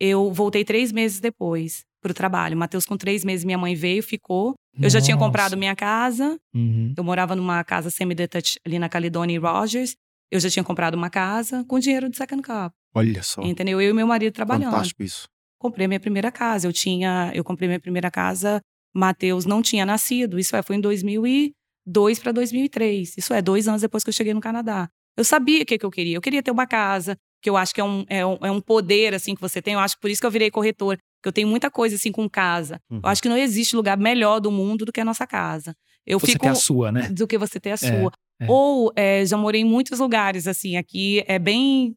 Eu voltei três meses depois pro trabalho. Matheus, com três meses, minha mãe veio, ficou. Eu já tinha comprado minha casa, Uhum. eu morava numa casa semi-detached ali na Caledonia e Rogers. Eu já tinha comprado uma casa com dinheiro do second camp, Olha só. entendeu? Eu e meu marido trabalhando Fantástico isso. comprei minha primeira casa. Eu tinha, eu comprei minha primeira casa, Matheus não tinha nascido. Isso é, foi em 2002 para 2003. Isso é, dois anos depois que eu cheguei no Canadá. Eu sabia o que, que eu queria. Eu queria ter uma casa, que eu acho que é um, é um, é um poder, assim, que você tem. Eu acho que por isso que eu virei corretora. Que eu tenho muita coisa, assim, com casa. Uhum. Eu acho que não existe lugar melhor do mundo do que a nossa casa. Eu Você fico tem a sua, né? do que você ter a É, sua. é. Ou é, já morei em muitos lugares, assim, aqui é bem,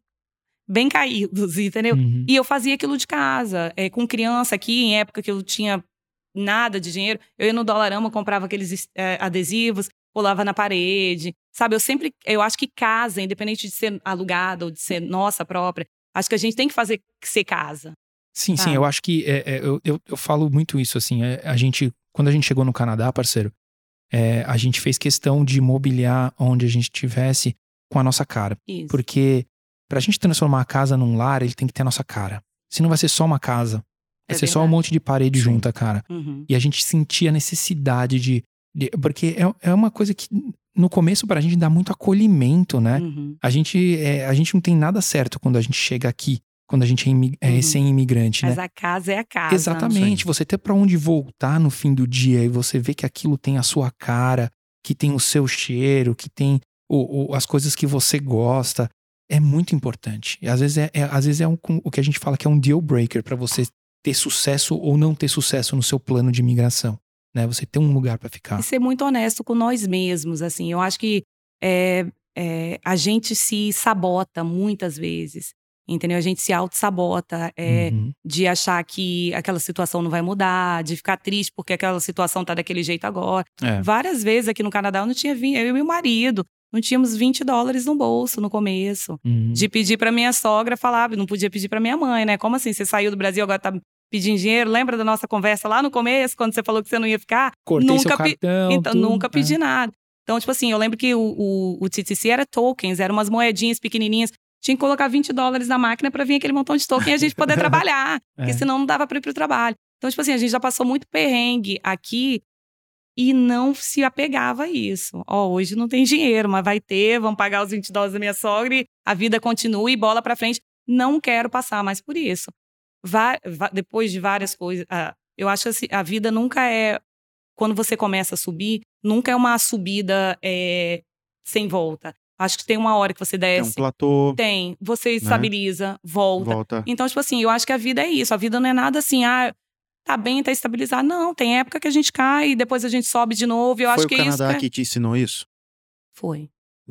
bem caídos, [LAUGHS] entendeu? Uhum. E eu fazia aquilo de casa, é, com criança aqui, em época que eu tinha nada de dinheiro. Eu ia no Dolarama, comprava aqueles é, adesivos, colava na parede. Sabe, eu sempre. Eu acho que casa, independente de ser alugada ou de ser nossa própria, acho que a gente tem que fazer ser casa. Sim, sim, Sabe? eu acho que é, é, eu, eu, eu falo muito isso, assim, é, a gente, quando a gente chegou no Canadá, parceiro, é, a gente fez questão de mobiliar onde a gente estivesse com a nossa cara. Isso. Porque pra gente transformar a casa num lar, ele tem que ter a nossa cara. Senão vai ser só uma casa. Vai É ser só um verdade. monte de parede Sim. junta, cara. Uhum. E a gente sentia a necessidade de. de- porque é, é uma coisa que no começo pra gente dá muito acolhimento, né? Uhum. A gente, é, a gente não tem nada certo quando a gente chega aqui, quando a gente é, é Uhum. recém-imigrante, Mas né? a casa é a casa. Exatamente. Você ter pra onde voltar no fim do dia e você ver que aquilo tem a sua cara, que tem o seu cheiro, que tem o, o- as coisas que você gosta, é muito importante. E às vezes é, é- às vezes é um- o que a gente fala que é um deal breaker pra você ter sucesso ou não ter sucesso no seu plano de imigração, né? Você ter um lugar pra ficar. E ser muito honesto com nós mesmos, assim. Eu acho que é, é, a gente se sabota muitas vezes, entendeu? A gente se auto-sabota é, Uhum. de achar que aquela situação não vai mudar, de ficar triste porque aquela situação tá daquele jeito agora. É. Várias vezes aqui no Canadá eu não tinha vinho, eu e meu marido, não tínhamos 20 dólares no bolso no começo. Uhum. De pedir pra minha sogra, falava, não podia pedir pra minha mãe, né? Como assim? Você saiu do Brasil, agora tá pedindo dinheiro? Lembra da nossa conversa lá no começo, quando você falou que você não ia ficar? Cortei nunca seu pe- cartão. Então, tudo, nunca é. pedi nada. Então, tipo assim, eu lembro que o, o, o TTC era tokens, eram umas moedinhas pequenininhas. Tinha que colocar 20 dólares na máquina pra vir aquele montão de token e a gente poder [LAUGHS] trabalhar. Porque É. senão não dava pra ir pro trabalho. Então, tipo assim, a gente já passou muito perrengue aqui e não se apegava a isso. Ó, hoje não tem dinheiro, mas vai ter, vamos pagar os 20 dólares da minha sogra e a vida continua e bola pra frente. Não quero passar mais por isso. Depois de várias coisas, ah, eu acho que assim, a vida nunca é quando você começa a subir, nunca é uma subida é, sem volta. Acho que tem uma hora que você Tem um desce. platô, Tem. Você estabiliza, volta. volta. Então, tipo assim, eu acho que a vida é isso. A vida não é nada assim, ah, tá bem, tá estabilizado. Não, tem época que a gente cai e depois a gente sobe de novo. Eu Foi acho o que é isso. Canadá que é- que te ensinou isso? Foi.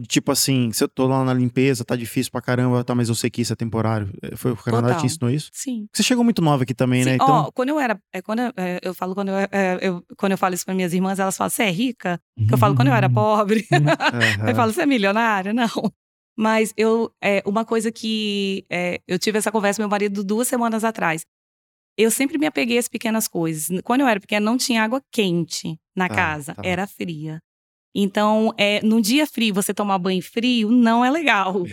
Tipo assim, se eu tô lá na limpeza, tá difícil pra caramba, tá, mas eu sei que isso é temporário. É, Foi o Canadá que te Total. ensinou isso? Sim. Você chegou muito nova aqui também, né? Sim, Então, ó, quando eu era. É, quando eu, é, eu falo, quando eu, é, eu- quando eu falo isso para minhas irmãs, elas falam, você é rica? Que eu falo, quando eu era pobre. aham. [LAUGHS] [LAUGHS] Eu falo, você é milionária? Não. Mas eu, é, uma coisa que é, eu tive essa conversa com meu marido duas semanas atrás. Eu sempre me apeguei às pequenas coisas. Quando eu era pequena, não tinha água quente na Tá, casa, tá. era fria. Então, é, num dia frio, você tomar banho frio não é legal. [LAUGHS]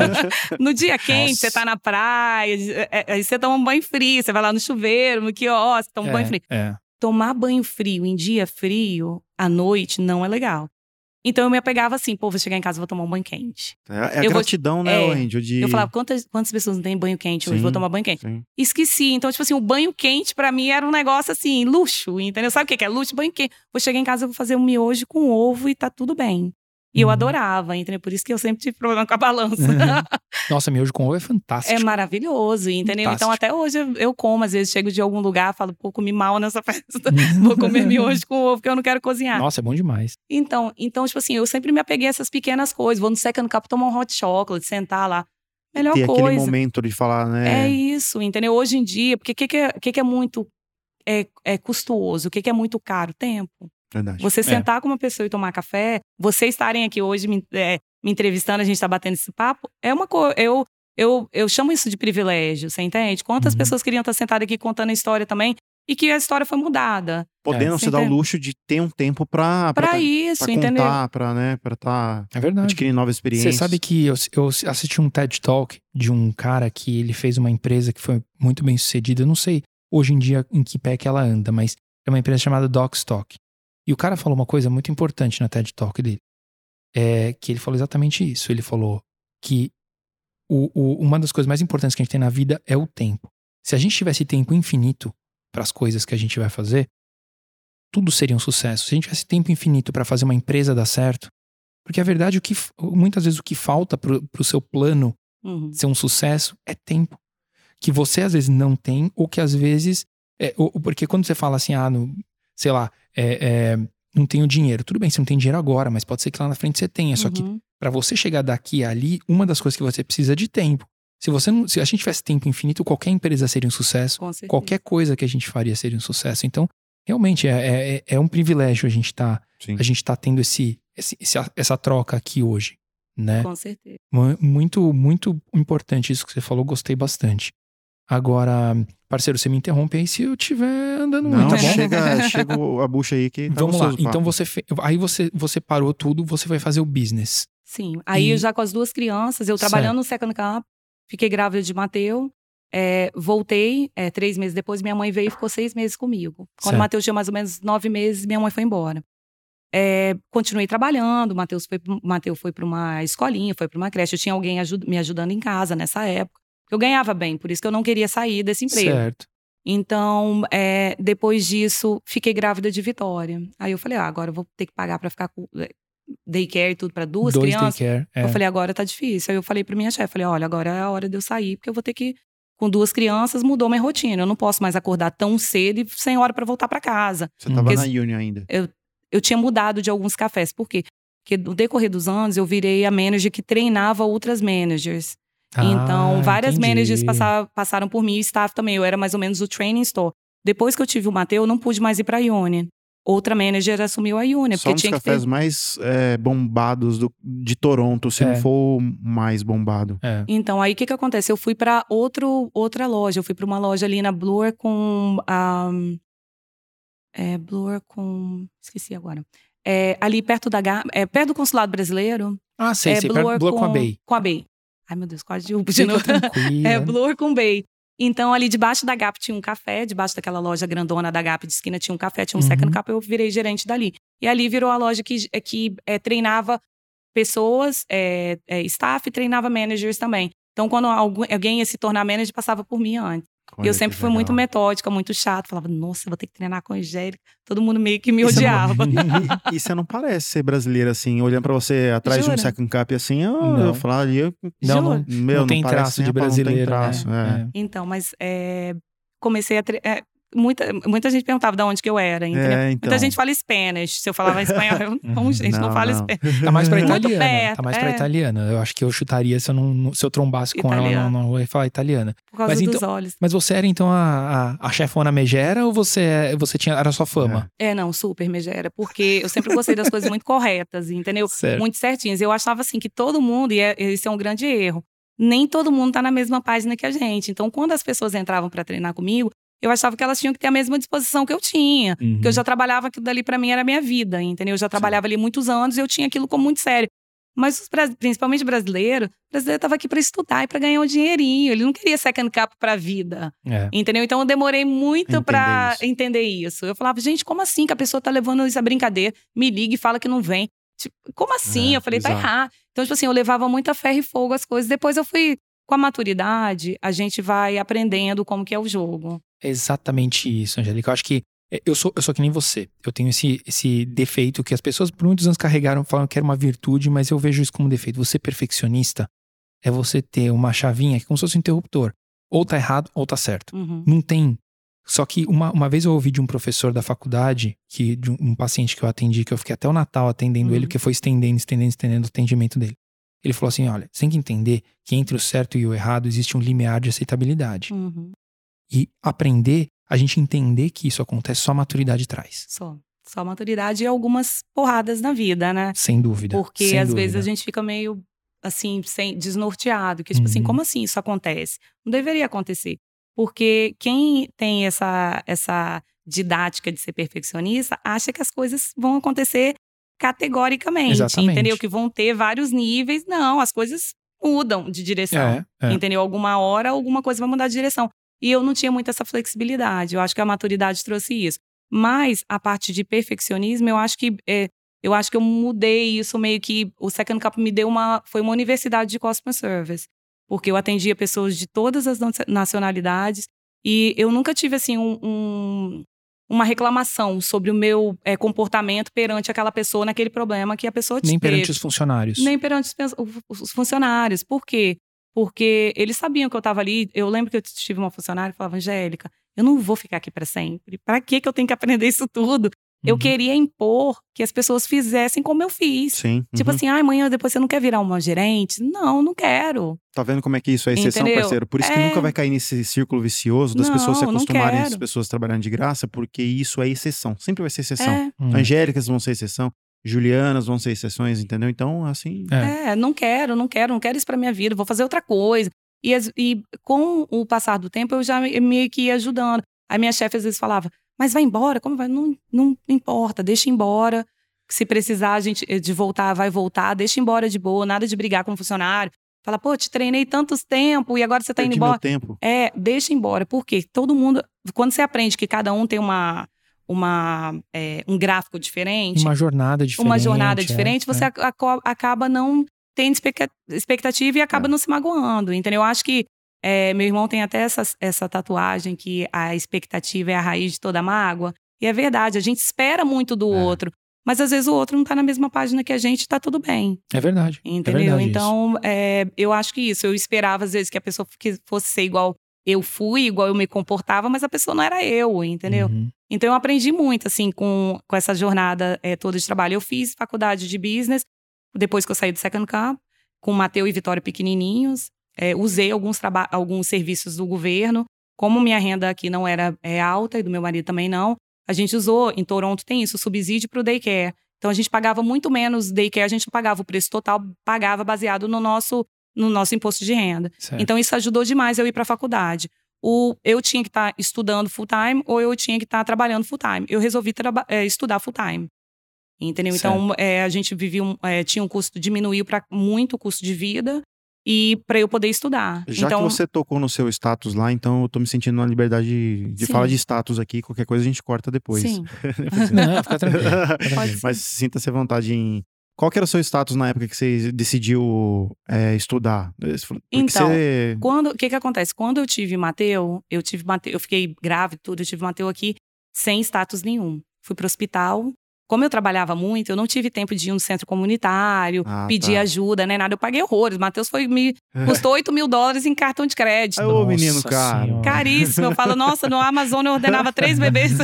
[LAUGHS] No dia quente, Nossa. você tá na praia, é, é, aí você toma um banho frio, você vai lá no chuveiro, no quiosque, toma um banho frio. É. Tomar banho frio em dia frio, à noite, não é legal. Então eu me apegava assim, pô, vou chegar em casa, vou tomar um banho quente. É, é a Eu vou- gratidão, né, é, Angel? De... Eu falava, quantas, quantas pessoas não têm banho quente hoje? Sim. Vou tomar banho quente. Sim. Esqueci. Então, tipo assim, o banho quente pra mim era um negócio assim, luxo, entendeu? Sabe o que é luxo? Banho quente. Vou chegar em casa, vou fazer um miojo com ovo e tá tudo bem. E eu Uhum. adorava, entendeu? Por isso que eu sempre tive problema com a balança. [LAUGHS] Nossa, miojo com ovo é fantástico. É maravilhoso, entendeu? Então, Fantástico. até hoje eu, eu como, às vezes chego de algum lugar, falo, pô, comi mal nessa [LAUGHS] festa. [LAUGHS] Vou comer miojo com ovo, que eu não quero cozinhar. Nossa, é bom demais. Então, então, tipo assim, eu sempre me apeguei a essas pequenas coisas. Vou no Second Cup tomar um hot chocolate, sentar lá. Melhor Ter aquele coisa. momento de falar, né? É isso, entendeu? Hoje em dia, porque o que, que, é, que, que é muito é, é custoso? O que, que é muito caro? Tempo. Verdade. Você sentar com uma pessoa e tomar café, vocês estarem aqui hoje me, é, me entrevistando, a gente tá batendo esse papo, é uma coisa. Eu, eu, eu chamo isso de privilégio, você entende? Quantas Uhum. pessoas queriam estar sentadas aqui contando a história também e que a história foi mudada. Podendo É, se dar o luxo de ter um tempo Pra tá- isso, pra entendeu? contar, pra, né, pra tá É verdade. adquirindo novas experiências. Você sabe que eu, eu assisti um TED Talk de um cara que ele fez uma empresa que foi muito bem sucedida. Eu não sei hoje em dia em que pé que ela anda, mas é uma empresa chamada Docstock. E o cara falou uma coisa muito importante na TED Talk dele. É que ele falou exatamente isso. Ele falou que o, o- uma das coisas mais importantes que a gente tem na vida é o tempo. Se a gente tivesse tempo infinito para as coisas que a gente vai fazer, tudo seria um sucesso. Se a gente tivesse tempo infinito para fazer uma empresa dar certo, porque a verdade, o que, muitas vezes o que falta pro, pro seu plano Uhum. ser um sucesso é tempo. Que você às vezes não tem, ou que às vezes. É, ou porque quando você fala assim, ah, no, sei lá, é, é, não tenho dinheiro. Tudo bem, você não tem dinheiro agora, mas pode ser que lá na frente você tenha. Só que Uhum. para você chegar daqui a ali, uma das coisas que você precisa é de tempo. Se você não, se a gente tivesse tempo infinito, qualquer empresa seria um sucesso. Qualquer coisa que a gente faria seria um sucesso. Então, realmente é, é, é um privilégio a gente tá, Sim. a gente tá tendo esse, esse- esse- essa troca aqui hoje, né? Com certeza. Mu- Muito, muito importante isso que você falou, gostei bastante. Agora, parceiro, você me interrompe aí se eu estiver andando Não, muito, tá bom? chega, [LAUGHS] chega a bucha aí que tá Vamos lá. Então você fe... aí você você parou tudo, você vai fazer o business. Sim. Aí E- eu já com as duas crianças, eu trabalhando no Second Camp, fiquei grávida de Mateu. é, voltei é, três meses depois, minha mãe veio e ficou seis meses comigo. Quando Certo. o Matheus tinha mais ou menos nove meses, minha mãe foi embora. É, continuei trabalhando, o Matheus foi, Mateus foi para uma escolinha, foi para uma creche. Eu tinha alguém aju- me ajudando em casa nessa época. Eu ganhava bem, por isso que eu não queria sair desse emprego. Certo. Então, é, depois disso, fiquei grávida de Vitória. Aí eu falei, ah, agora eu vou ter que pagar para ficar com é, daycare e tudo para duas Dois crianças. daycare. É. Eu falei, agora tá difícil. Aí eu falei pra minha chefe, falei, olha, agora é a hora de eu sair, porque eu vou ter que com duas crianças mudou minha rotina. Eu não posso mais acordar tão cedo e sem hora pra voltar pra casa. Você tava na Union ainda. Eu tinha mudado de alguns cafés. Por quê? Porque no decorrer dos anos eu virei a manager que treinava outras managers. Então, Ah, várias entendi. managers passaram, passaram por mim e o staff também. Eu era mais ou menos o training store. Depois que eu tive o Mateu, eu não pude mais ir pra Union. Outra manager assumiu a Union, Só um porque dos tinha que ter cafés mais é, bombados do- de Toronto, se É. não for o mais bombado. É. Então, aí o que que acontece? Eu fui pra outro, outra loja. Eu fui pra uma loja ali na Bloor com. Um, é, Bloor com. Esqueci agora. É, ali perto da. É, perto do consulado brasileiro. Ah, sei, é sei. Bloor, Bloor com a Bay. Com a Bay. Ai, meu Deus, quase de novo. É, Bloor com Bay. Então, ali debaixo da Gap tinha um café, debaixo daquela loja grandona da Gap de esquina tinha um café, tinha um Uhum. second cup, eu virei gerente dali. E ali virou a loja que, é, que é, treinava pessoas, é, é, staff treinava managers também. Então, quando alguém ia se tornar manager, passava por mim antes. Olha eu sempre fui muito legal. metódica, muito chata. Falava, nossa, vou ter que treinar com a Angélica. Todo mundo meio que me E você não- odiava. [LAUGHS] E, e você não parece ser brasileira assim, olhando pra você atrás de um Jura? second cup assim, eu, Não. eu falaria, Não, não, Juro. meu, não tem parece traço de não brasileiro, traço, né? é. Então, mas é, comecei a. tre- é, muita, muita gente perguntava de onde que eu era, entendeu? É, então. Muita gente fala Spanish. Se eu falava espanhol, eu [LAUGHS] não, [LAUGHS] gente, não, Não, não. Spanish. Tá mais pra Muito italiana. perto, tá mais pra é. italiana. Eu acho que eu chutaria se eu, não, se eu trombasse com ela Italiana. na rua e falar italiana. Por causa Mas dos então- olhos. Mas você era então a, a, a chefona megera ou você, você tinha, era só fama? É, não, super megera. Porque eu sempre gostei das coisas muito corretas, entendeu? [LAUGHS] Certo. Muito certinhas. Eu achava assim que todo mundo, e é, esse é um grande erro, nem todo mundo tá na mesma página que a gente. Então, quando as pessoas entravam pra treinar comigo, eu achava que elas tinham que ter a mesma disposição que eu tinha. Uhum. Porque eu já trabalhava aquilo dali pra mim era a minha vida, entendeu? Eu já trabalhava ali muitos anos e eu tinha aquilo como muito sério. Mas principalmente brasileiro, o brasileiro estava aqui para estudar e para ganhar um dinheirinho. Ele não queria second cap para a vida, É. entendeu? Então eu demorei muito para entender isso. Eu falava, gente, como assim que a pessoa tá levando isso a brincadeira? Me liga e fala que não vem. Tipo, como assim? É, eu falei, tá exato. errado. Então, tipo assim, eu levava muito a ferro e fogo as coisas. Depois eu fui, com a maturidade, a gente vai aprendendo como que é o jogo. É exatamente isso, Angélica. Eu acho que é, eu sou, eu sou que nem você. Eu tenho esse, esse defeito que as pessoas por muitos anos carregaram, falam que era uma virtude, mas eu vejo isso como defeito. Você perfeccionista é você ter uma chavinha que é como se fosse um interruptor. Ou tá errado, ou tá certo. Uhum. Não tem. Só que uma, uma vez eu ouvi de um professor da faculdade, que de um, um paciente que eu atendi, que eu fiquei até o Natal atendendo Uhum. ele, porque foi estendendo, estendendo, estendendo o atendimento dele. Ele falou assim: olha, você tem que entender que entre o certo e o errado existe um limiar de aceitabilidade. Uhum. E aprender, a gente entender que isso acontece, só a maturidade traz. Só. Só maturidade e algumas porradas na vida, né? Sem dúvida. Porque sem às dúvida. vezes a gente fica meio assim, sem, desnorteado. Que, tipo assim, Uhum. como assim isso acontece? Não deveria acontecer. Porque quem tem essa, essa didática de ser perfeccionista acha que as coisas vão acontecer categoricamente. Exatamente. Entendeu? Que vão ter vários níveis. Não, as coisas mudam de direção. É, é. Entendeu? Alguma hora, alguma coisa vai mudar de direção. E eu não tinha muito essa flexibilidade. Eu acho que a maturidade trouxe isso. Mas a parte de perfeccionismo, eu acho que é, eu acho que eu mudei isso meio que o Second Cup me deu uma foi uma universidade de customer service, porque eu atendia pessoas de todas as nacio- nacionalidades e eu nunca tive assim um, um- uma reclamação sobre o meu é, comportamento perante aquela pessoa naquele problema que a pessoa Nem teve. perante os funcionários. Nem perante os os funcionários. Por quê? Porque eles sabiam que eu estava ali. Eu lembro que eu tive uma funcionária que falava, Angélica, eu não vou ficar aqui para sempre. Para que que eu tenho que aprender isso tudo? Eu Uhum. queria impor que as pessoas fizessem como eu fiz. Sim. Tipo uhum. assim, ah, amanhã depois você não quer virar uma gerente? Não, não quero. Tá vendo como é que isso é exceção, Entendeu? parceiro? Por isso que É. nunca vai cair nesse círculo vicioso das Não, pessoas se acostumarem as pessoas trabalhando de graça, porque isso é exceção. Sempre vai ser exceção. É, Hum. Angélicas vão ser exceção, Julianas vão ser exceções, entendeu? Então, assim. É. é, não quero, não quero, não quero isso pra minha vida, vou fazer outra coisa. E, as- e com o passar do tempo, eu já me- meio que ia ajudando. A minha chefe às vezes falava, mas vai embora, como vai? Não, não importa, deixa embora. Se precisar a gente, de voltar, vai voltar, deixa embora de boa, nada de brigar com o funcionário. Fala, pô, te treinei tantos tempo e agora você tá indo perdi embora. meu tempo. É, deixa embora. Porque todo mundo. Quando você aprende que cada um tem uma, uma, é, um gráfico diferente, Uma jornada diferente. uma jornada é, diferente, você é. ac- aco- acaba não tendo expecta- expectativa e acaba É. não se magoando. Entendeu? Eu acho que é, meu irmão tem até essa, essa tatuagem que a expectativa é a raiz de toda mágoa. E é verdade, a gente espera muito do É. outro. Mas às vezes o outro não tá na mesma página que a gente, tá tudo bem. É verdade. Entendeu? É verdade então, é, eu acho que isso. Eu esperava, às vezes, que a pessoa fosse ser igual eu fui, igual eu me comportava, mas a pessoa não era eu, entendeu? Uhum. Então, eu aprendi muito, assim, com, com essa jornada é, toda de trabalho. Eu fiz faculdade de business, depois que eu saí do Second Cup, com Mateu e Vitória pequenininhos. É, usei alguns, alguns serviços do governo. Como minha renda aqui não era é, alta e do meu marido também não, a gente usou, em Toronto tem isso, subsídio para o daycare. Então, a gente pagava muito menos daycare, a gente pagava o preço total, pagava baseado no nosso, no nosso imposto de renda. Certo. Então, isso ajudou demais eu ir para a faculdade. O, eu tinha que estar estudando full time ou eu tinha que estar trabalhando full time. Eu resolvi eh, estudar full time. Entendeu? Então, eh, a gente vivia um, eh, tinha um custo, diminuiu para muito o custo de vida e para eu poder estudar. Já então, que você tocou no seu status lá, então eu tô me sentindo na liberdade de, de falar de status aqui. Qualquer coisa a gente corta depois. sim, [LAUGHS] Não, fica [LAUGHS] tranquilo. Mas sinta-se à vontade em Qual que era o seu status na época que você decidiu é, estudar? Porque Então, você... Quando, o que que acontece? Quando eu tive Mateu, eu tive Mateu, eu fiquei grávida tudo, eu tive Mateu aqui sem status nenhum. Fui pro hospital. Como eu trabalhava muito, eu não tive tempo de ir no centro comunitário, Ah, pedir tá. ajuda, né? Nada. Eu paguei horrores. Matheus foi me custou 8 mil dólares em cartão de crédito. Ô, menino. Senhora. Caríssimo. Eu falo, nossa, no Amazon eu ordenava três bebês. [LAUGHS]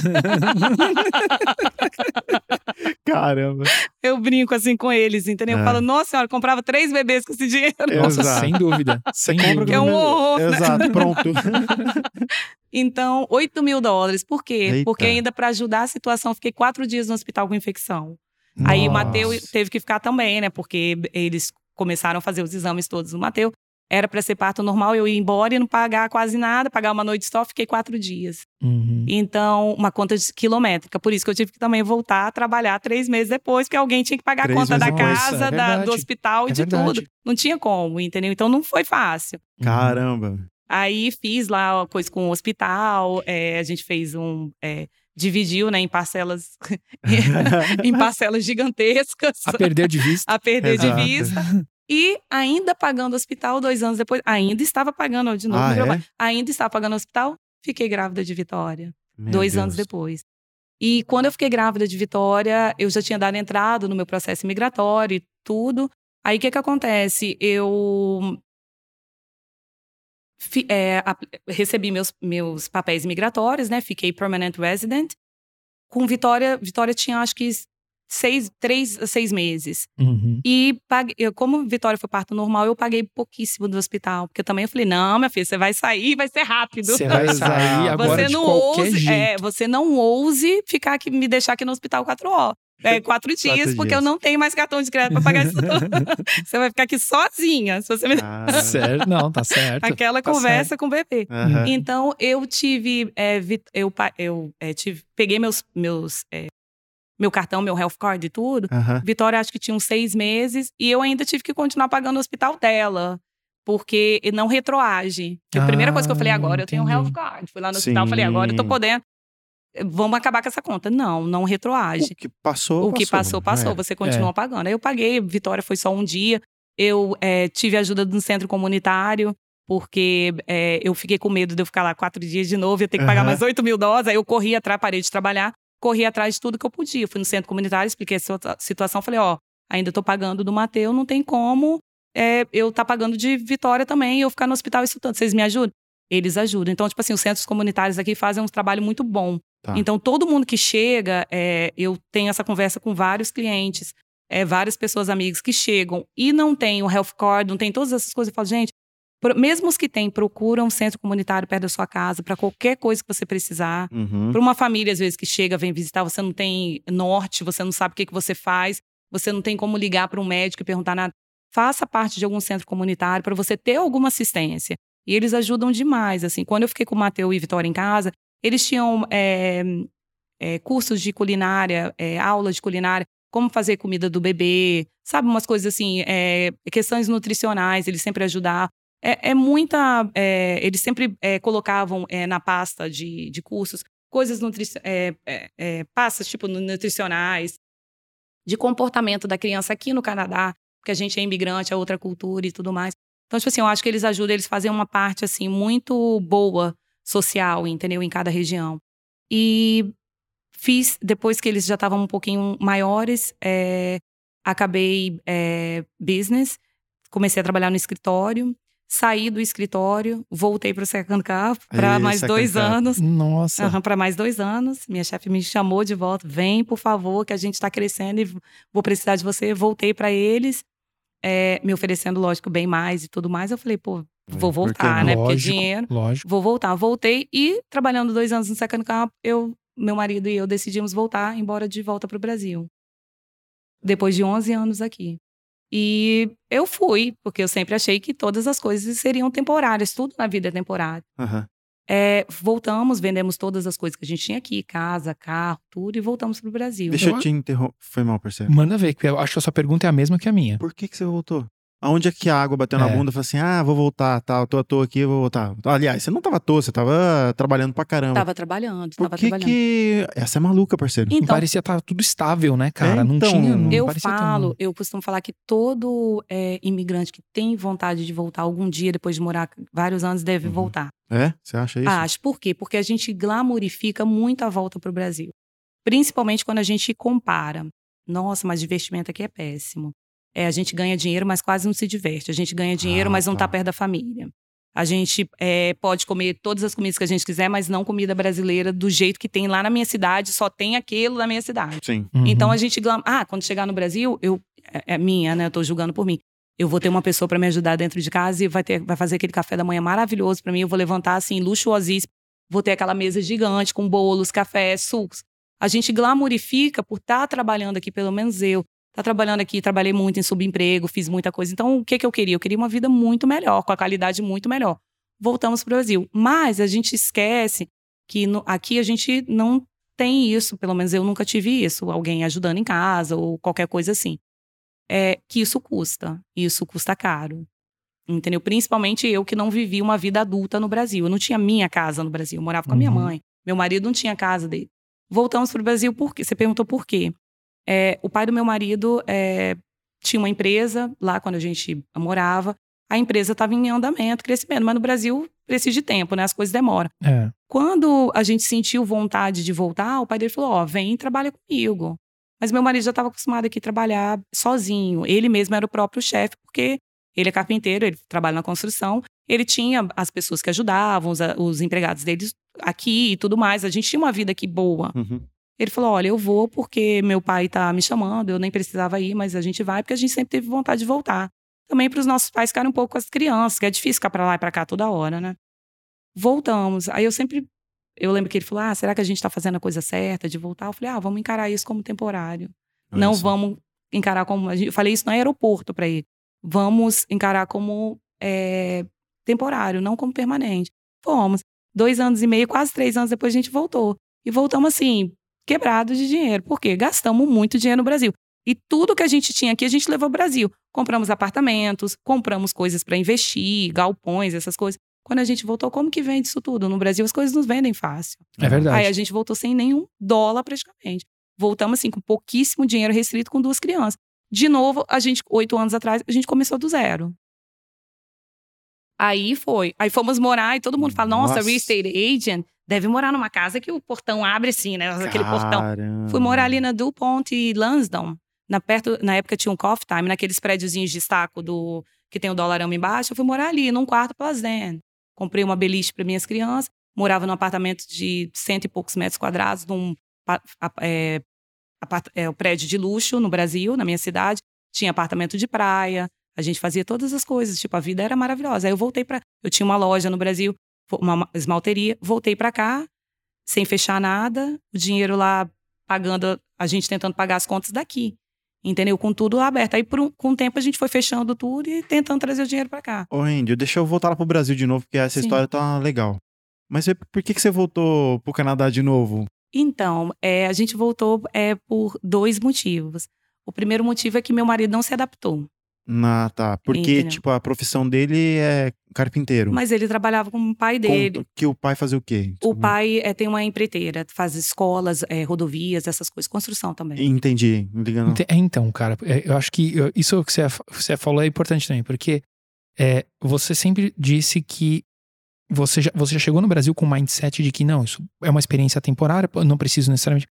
Caramba. eu brinco assim com eles, entendeu? Eu É. falo, nossa senhora, eu comprava três bebês com esse dinheiro. Nossa, sem dúvida. Sem dúvida. É um horror. Exato, pronto. [LAUGHS] Então, 8 mil dólares. Por quê? Eita. Porque ainda para ajudar a situação, fiquei quatro dias no hospital com infecção. Aí o Nossa. Mateu teve que ficar também, né? Porque eles começaram a fazer os exames todos do Mateu. Era para ser parto normal, eu ia embora e não pagar quase nada, pagar uma noite só, fiquei quatro dias. Uhum. Então, uma conta de- quilométrica. Por isso que eu tive que também voltar a trabalhar três meses depois, porque alguém tinha que pagar a Três conta da depois, casa, é da- do hospital e É de verdade. tudo. Não tinha como, entendeu? Então não foi fácil. Caramba. Aí fiz lá a coisa com o hospital, é, a gente fez um. é, dividiu, né, em parcelas, [LAUGHS] em parcelas gigantescas, A perder de vista. [LAUGHS] a perder de Exato. vista. E ainda pagando o hospital dois anos depois, ainda estava pagando de novo, Ah, é? ainda estava pagando o hospital, fiquei grávida de Vitória, Meu dois Deus. anos depois. E quando eu fiquei grávida de Vitória, eu já tinha dado entrada no meu processo migratório e tudo. Aí o que que acontece? Eu é, recebi meus, meus papéis migratórios, né? Fiquei permanent resident. Com Vitória, Vitória tinha acho que seis, três, a seis meses. Uhum. E paguei, eu, como Vitória foi parto normal, eu paguei pouquíssimo do hospital. Porque eu também falei, não, minha filha, você vai sair, vai ser rápido. Você vai [LAUGHS] sair Exato. agora Você de não qualquer ouse, jeito. é, você não ouse ficar aqui, me deixar aqui no hospital quatro horas. É, [LAUGHS] quatro dias, porque dias. eu não tenho mais cartão de crédito pra pagar isso. [LAUGHS] você vai ficar aqui sozinha. Se você me... Caramba. Certo, não, tá certo. Aquela tá conversa com o bebê. Aham. Então, eu tive. é, vi- eu eu é, tive, peguei meus, meus, é, meu cartão, meu health card e tudo. Aham. Vitória, acho que tinha uns seis meses. E eu ainda tive que continuar pagando o hospital dela. Porque não retroage. Que a primeira coisa que eu falei, Ah, agora eu tenho um entendi. health card. Fui lá no hospital, Sim. falei, agora eu tô podendo. Vamos acabar com essa conta. Não, não retroage. O que passou, O que passou, passou. É. Você continua pagando. Aí eu paguei, Vitória foi só um dia. Eu é, tive ajuda de um centro comunitário, porque é, eu fiquei com medo de eu ficar lá quatro dias de novo, ia ter que pagar mais 8 mil doses. Aí eu corri atrás, parei de trabalhar, corri atrás de tudo que eu podia. Fui no centro comunitário, expliquei a situa- situação, falei, ó, ainda tô pagando do Mateu, não tem como é, eu tá pagando de Vitória também e eu ficar no hospital estudando. Vocês me ajudam? Eles ajudam. Então, tipo assim, os centros comunitários aqui fazem um trabalho muito bom. Tá. Então, todo mundo que chega, é, eu tenho essa conversa com vários clientes, é, várias pessoas amigas que chegam e não tem o health card, não tem todas essas coisas. Eu falo, gente, mesmo os que têm, procuram um centro comunitário perto da sua casa para qualquer coisa que você precisar. Uhum. Para uma família, às vezes, que chega, vem visitar, você não tem norte, você não sabe o que, que você faz, você não tem como ligar para um médico e perguntar nada. Faça parte de algum centro comunitário para você ter alguma assistência. E eles ajudam demais. Assim, quando eu fiquei com o Mateu e Vitória em casa, eles tinham é, é, cursos de culinária, é, aulas de culinária, como fazer comida do bebê, sabe, umas coisas assim, é, questões nutricionais, eles sempre ajudavam. É, é muita. é, eles sempre colocavam na pasta de, de cursos coisas nutricionais, pastas tipo nu- nutricionais, de comportamento da criança aqui no Canadá, porque a gente é imigrante, é outra cultura e tudo mais. Então, tipo assim, eu acho que eles ajudam, eles fazem uma parte, assim, muito boa social, entendeu? Em cada região. E fiz, depois que eles já estavam um pouquinho maiores, é, acabei é, business, comecei a trabalhar no escritório, saí do escritório, voltei para o Second Cup para mais dois anos. Nossa. para mais dois anos. Minha chefe me chamou de volta. Vem, por favor, que a gente está crescendo e vou precisar de você. Voltei para eles, é, me oferecendo, lógico, bem mais e tudo mais. Eu falei, pô, vou Por que voltar, né? Porque Lógico. dinheiro. Lógico. Vou voltar. Voltei e trabalhando dois anos no Second Camp, eu, meu marido e eu decidimos voltar, embora de volta para o Brasil. Depois de 11 anos aqui. E eu fui, porque eu sempre achei que todas as coisas seriam temporárias, tudo na vida é temporário. Aham. É, voltamos, vendemos todas as coisas que a gente tinha aqui, casa, carro, tudo, e voltamos para o Brasil. Deixa eu Eu- te interromper. Foi mal, parceiro. Manda ver, que eu acho que a sua pergunta é a mesma que a minha. Por que, que você voltou? Aonde é que a água bateu na É. bunda? Falei assim, ah, vou voltar, tá, tô à toa aqui, vou voltar. Aliás, você não tava à toa, você tava trabalhando pra caramba. Tava trabalhando, Por tava que trabalhando. que... Essa é maluca, parceiro. Não Então, parecia estar tudo estável, né, cara? É, não então, tinha. Não eu parecia tão- falo, eu costumo falar que todo é, imigrante que tem vontade de voltar algum dia, depois de morar vários anos, deve Uhum. voltar. É? Você acha isso? Acho. Por quê? Porque a gente glamorifica muito a volta para o Brasil. Principalmente quando a gente compara. Nossa, mas investimento aqui é péssimo. É, a gente ganha dinheiro, mas quase não se diverte. A gente ganha dinheiro, Ah, mas não tá. está perto da família. A gente é, pode comer todas as comidas que a gente quiser, mas não comida brasileira do jeito que tem lá na minha cidade, só tem aquilo na minha cidade. Sim. Uhum. Então a gente. Ah, quando chegar no Brasil, eu é, é minha, né? Eu tô julgando por mim. Eu vou ter uma pessoa para me ajudar dentro de casa e vai ter vai fazer aquele café da manhã maravilhoso para mim. Eu vou levantar assim luxuosíssimo. Vou ter aquela mesa gigante com bolos, cafés, sucos. A gente glamorifica por estar trabalhando aqui, pelo menos eu. Tá trabalhando aqui, trabalhei muito em subemprego, fiz muita coisa. Então, o que que eu queria? Eu queria uma vida muito melhor, com a qualidade muito melhor. Voltamos pro Brasil. Mas a gente esquece que no- aqui a gente não tem isso, pelo menos eu nunca tive isso, alguém ajudando em casa ou qualquer coisa assim. É que isso custa, isso custa caro. Entendeu? Principalmente eu que não vivi uma vida adulta no Brasil. Eu não tinha minha casa no Brasil, eu morava com a minha Uhum. mãe. Meu marido não tinha casa dele. Voltamos pro Brasil por quê? Você perguntou por quê? É, o pai do meu marido é, tinha uma empresa lá quando a gente morava. A empresa estava em andamento, crescimento, mas no Brasil precisa de tempo, né? As coisas demoram. É. Quando a gente sentiu vontade de voltar, o pai dele falou: Ó, vem e trabalha comigo. Mas meu marido já estava acostumado aqui a trabalhar sozinho. Ele mesmo era o próprio chefe, porque ele é carpinteiro, ele trabalha na construção. Ele tinha as pessoas que ajudavam, os, os empregados deles aqui e tudo mais. A gente tinha uma vida aqui boa. Uhum. Ele falou: Olha, eu vou porque meu pai tá me chamando, eu nem precisava ir, mas a gente vai porque a gente sempre teve vontade de voltar. Também para os nossos pais ficarem um pouco com as crianças, que é difícil ficar para lá e para cá toda hora, né? Voltamos. Aí eu sempre. Eu lembro que ele falou: Ah, será que a gente tá fazendo a coisa certa de voltar? Eu falei: Ah, vamos encarar isso como temporário. Olha não vamos encarar como. Eu falei isso no aeroporto para ele. Vamos encarar como é, temporário, não como permanente. Fomos. Dois anos e meio, quase três anos depois a gente voltou. E voltamos assim, quebrados de dinheiro. Por quê? Gastamos muito dinheiro no Brasil. E tudo que a gente tinha aqui, a gente levou ao Brasil. Compramos apartamentos, compramos coisas para investir, galpões, essas coisas. Quando a gente voltou, como que vende isso tudo? No Brasil, as coisas nos vendem fácil. É verdade. Aí a gente voltou sem nenhum dólar praticamente. Voltamos assim, com pouquíssimo dinheiro restrito com duas crianças. De novo, a gente, oito anos atrás, a gente começou do zero. Aí foi. Aí fomos morar e todo mundo fala: nossa, Nossa. real estate agent deve morar numa casa que o portão abre assim, né? Aquele portão. Caramba. Fui morar ali na DuPont e Lansdowne. Na, perto, na época tinha um coffee time, naqueles prédiozinhos de estaco do, que tem o dólarama embaixo. Eu fui morar ali, num quarto Plazen. Comprei uma beliche para minhas crianças. Morava num apartamento de cento e poucos metros quadrados, num é, é, o prédio de luxo no Brasil, na minha cidade. Tinha apartamento de praia. A gente fazia todas as coisas. Tipo, a vida era maravilhosa. Aí eu voltei para. Eu tinha uma loja no Brasil, uma esmalteria. Voltei para cá, sem fechar nada. O dinheiro lá pagando, a gente tentando pagar as contas daqui. Entendeu? Com tudo aberto. Aí, por um, com o tempo, a gente foi fechando tudo e tentando trazer o dinheiro para cá. Ô, Andy, deixa eu voltar lá pro Brasil de novo, porque essa Sim. história tá legal. Mas por que, que você voltou pro Canadá de novo? Então, é, a gente voltou é, por dois motivos. O primeiro motivo é que meu marido não se adaptou. Ah, tá. Porque, Entendeu. tipo, a profissão dele é carpinteiro. Mas ele trabalhava com o pai Com- dele. Que o pai fazia o quê? O pai é, tem uma empreiteira, faz escolas, é, rodovias, essas coisas, construção também. Entendi. Ligando. É, Então, cara, é, eu acho que isso que você, você falou é importante também, porque é, você sempre disse que você já, você já chegou no Brasil com o mindset de que não, isso é uma experiência temporária, eu não preciso necessariamente.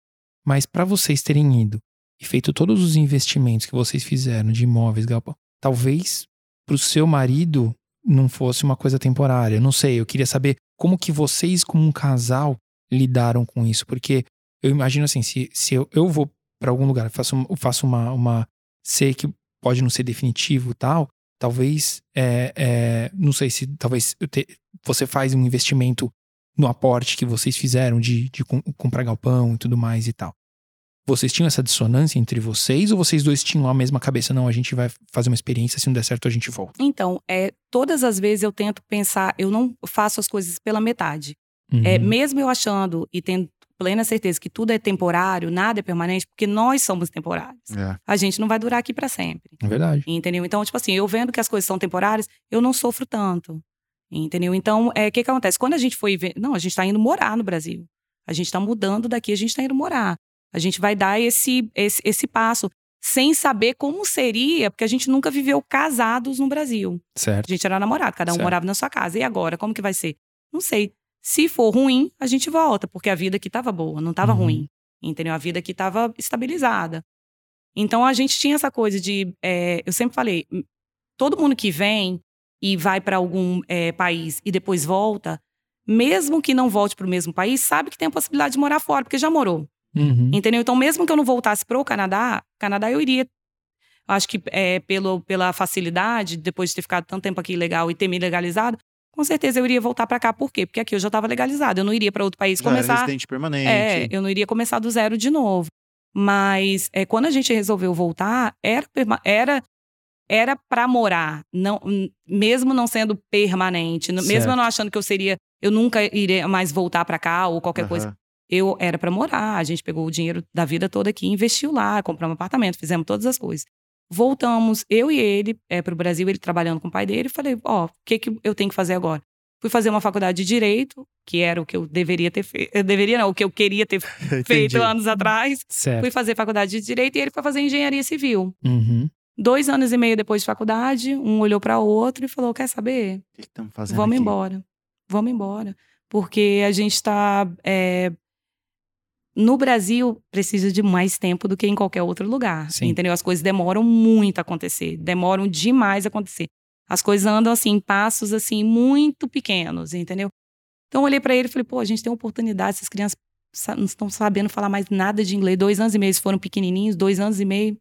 Mas para vocês terem ido e feito todos os investimentos que vocês fizeram de imóveis, galpão, talvez pro seu marido não fosse uma coisa temporária. Não sei, eu queria saber como que vocês, como um casal, lidaram com isso. Porque eu imagino assim, se, se eu, eu vou para algum lugar, faço, faço uma, uma. Sei que pode não ser definitivo tal. Talvez. É, é, não sei se talvez te- você faz um investimento no aporte que vocês fizeram de, de com- comprar galpão e tudo mais e tal. Vocês tinham essa dissonância entre vocês ou vocês dois tinham a mesma cabeça? Não, a gente vai fazer uma experiência, se não der certo a gente volta. Então, é, todas as vezes eu tento pensar, eu não faço as coisas pela metade. É, Uhum. mesmo eu achando e tendo plena certeza que tudo é temporário, nada é permanente, porque nós somos temporários. É. A gente não vai durar aqui para sempre. É verdade. Entendeu? Então, tipo assim, eu vendo que as coisas são temporárias, eu não sofro tanto. Entendeu? Então, o é, que, que acontece? Quando a gente foi ver. Não, a gente está indo morar no Brasil. A gente está mudando daqui, a gente está indo morar. A gente vai dar esse, esse, esse passo sem saber como seria, porque a gente nunca viveu casados no Brasil. Certo. A gente era namorado, cada um Certo. morava na sua casa. E agora, como que vai ser? Não sei. Se for ruim, a gente volta, porque a vida aqui estava boa, não estava Uhum. ruim. Entendeu? A vida aqui estava estabilizada. Então a gente tinha essa coisa de. é, eu sempre falei, todo mundo que vem e vai para algum é, país e depois volta, mesmo que não volte para o mesmo país, sabe que tem a possibilidade de morar fora, porque já morou. Uhum. Entendeu? Então, mesmo que eu não voltasse pro Canadá, Canadá eu iria. Acho que é, pelo, pela facilidade, depois de ter ficado tanto tempo aqui legal e ter me legalizado, com certeza eu iria voltar para cá. Por quê? Porque aqui eu já estava legalizado. Eu não iria para outro país Já era começar. residente permanente. É, eu não iria começar do zero de novo. Mas é, quando a gente resolveu voltar, era era era para morar, não, mesmo não sendo permanente, mesmo Certo. eu não achando que eu seria, eu nunca iria mais voltar para cá ou qualquer coisa Aham. Eu era para morar. A gente pegou o dinheiro da vida toda aqui, investiu lá, compramos um apartamento, fizemos todas as coisas. Voltamos, eu e ele, é, para o Brasil, ele trabalhando com o pai dele. Falei, ó, o que, que eu tenho que fazer agora? Fui fazer uma faculdade de Direito, que era o que eu deveria ter feito. Deveria não, o que eu queria ter [LAUGHS] feito anos atrás. Certo. Fui fazer faculdade de Direito e ele foi fazer Engenharia Civil. Uhum. Dois anos e meio depois de faculdade, um olhou para o outro e falou: Quer saber? O que estamos fazendo Vamos aqui? embora. Vamos embora. Porque a gente está. No Brasil, precisa de mais tempo do que em qualquer outro lugar. Sim. Entendeu? As coisas demoram muito a acontecer. Demoram demais a acontecer. As coisas andam assim, em passos assim, muito pequenos, entendeu? Então eu olhei para ele e falei, pô, a gente tem uma oportunidade, essas crianças não estão sabendo falar mais nada de inglês. Dois anos e meio, eles foram pequenininhos, dois anos e meio.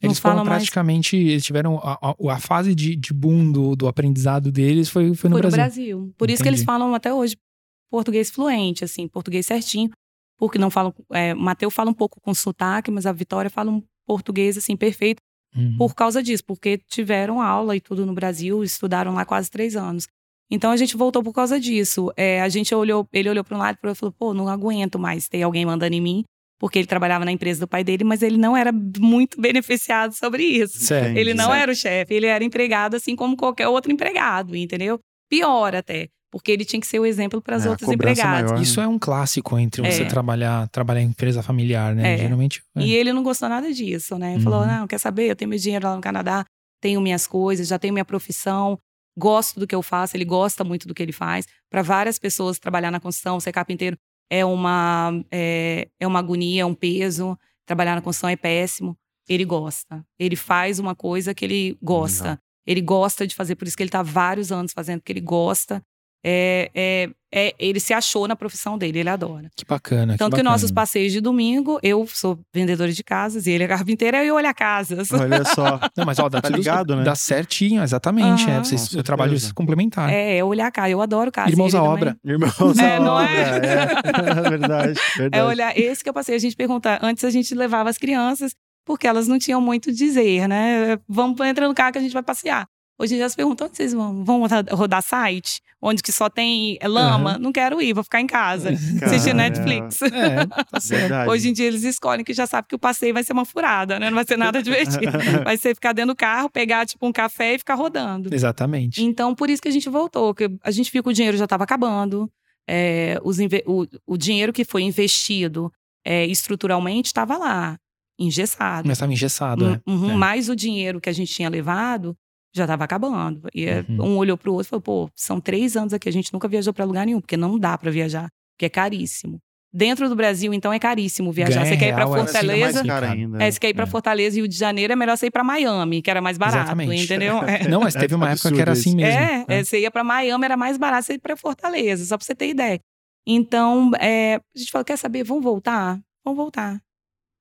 Não Eles foram falam mais. praticamente, eles tiveram a, a- a fase de, de boom do, do aprendizado deles foi, foi no Foi Brasil. Brasil. Por isso que eles Entendi. falam até hoje português fluente, assim, português certinho. Porque não falam. É, Mateus fala um pouco com sotaque, mas a Vitória fala um português, assim, perfeito Uhum. por causa disso, porque tiveram aula e tudo no Brasil, estudaram lá quase três anos. Então a gente voltou por causa disso. É, a gente olhou, ele olhou para um lado e outro e falou: pô, não aguento mais ter alguém mandando em mim, porque ele trabalhava na empresa do pai dele, mas ele não era muito beneficiado sobre isso. Certo. Ele não certo. era o chefe, ele era empregado assim como qualquer outro empregado, entendeu? Pior até, porque ele tinha que ser o exemplo para as É, cobrança empregados. maior. Isso é um clássico entre você É. trabalhar, trabalhar em empresa familiar, né? É. Geralmente. é. E ele não gostou nada disso, né? Ele Falou: Uhum. não, quer saber? Eu tenho meu dinheiro lá no Canadá, tenho minhas coisas, já tenho minha profissão, gosto do que eu faço, ele gosta muito do que ele faz. Para várias pessoas, trabalhar na construção, ser carpinteiro, é uma, é, é uma agonia, é um peso. Trabalhar na construção é péssimo. Ele gosta. Ele faz uma coisa que ele gosta. Legal. Ele gosta de fazer, por isso que ele está vários anos fazendo, porque ele gosta. É, é, é- ele se achou na profissão dele, ele adora. Que bacana. Tanto que, bacana. nossos passeios de domingo, eu sou vendedora de casas e ele é carpinteiro, eu olho casas. Olha [LAUGHS] só. Não, mas ó, dá Tá tudo ligado, né? Dá certinho, exatamente. Aham. É, vocês, Com o trabalho se complementar. É, é olhar casa. Eu adoro casa. Irmãos à obra. Irmãos É, à não obra. é? [LAUGHS] É, verdade, verdade. É olhar. Esse que eu passei, a gente pergunta. Antes a gente levava as crianças, porque elas não tinham muito o dizer, né? Vamos entrar no carro que a gente vai passear. Hoje em dia elas perguntam onde vocês vão? Vão rodar, site? Onde que só tem lama? Não quero ir, vou ficar em casa. [LAUGHS] Assistir Netflix. É, tá [LAUGHS] certo. Hoje em dia eles escolhem que já sabe que o passeio vai ser uma furada, né? Não vai ser nada [LAUGHS] divertido. Vai ser ficar dentro do carro, pegar tipo um café e ficar rodando. Exatamente. Então, por isso que a gente voltou, que a gente viu que o dinheiro já estava acabando. é, os o, o dinheiro que foi investido é, estruturalmente estava lá, engessado. Mas estava engessado, é. Uhum, É. Mas o dinheiro que a gente tinha levado já estava acabando. E é, Uhum. um olhou pro outro e falou: pô, são três anos aqui, a gente nunca viajou para lugar nenhum, porque não dá para viajar, porque é caríssimo. Dentro do Brasil, então, é caríssimo viajar. Você quer ir para é é Fortaleza. ainda. É, se quer ir para É. Fortaleza e Rio de Janeiro, é melhor você ir para Miami, que era mais barato, Exatamente. entendeu? [LAUGHS] É. Não, mas teve uma época que era assim mesmo. É, é, você ia pra Miami, era mais barato você ir pra Fortaleza, só pra você ter ideia. Então, é, a gente falou, quer saber, vamos voltar? Vamos voltar.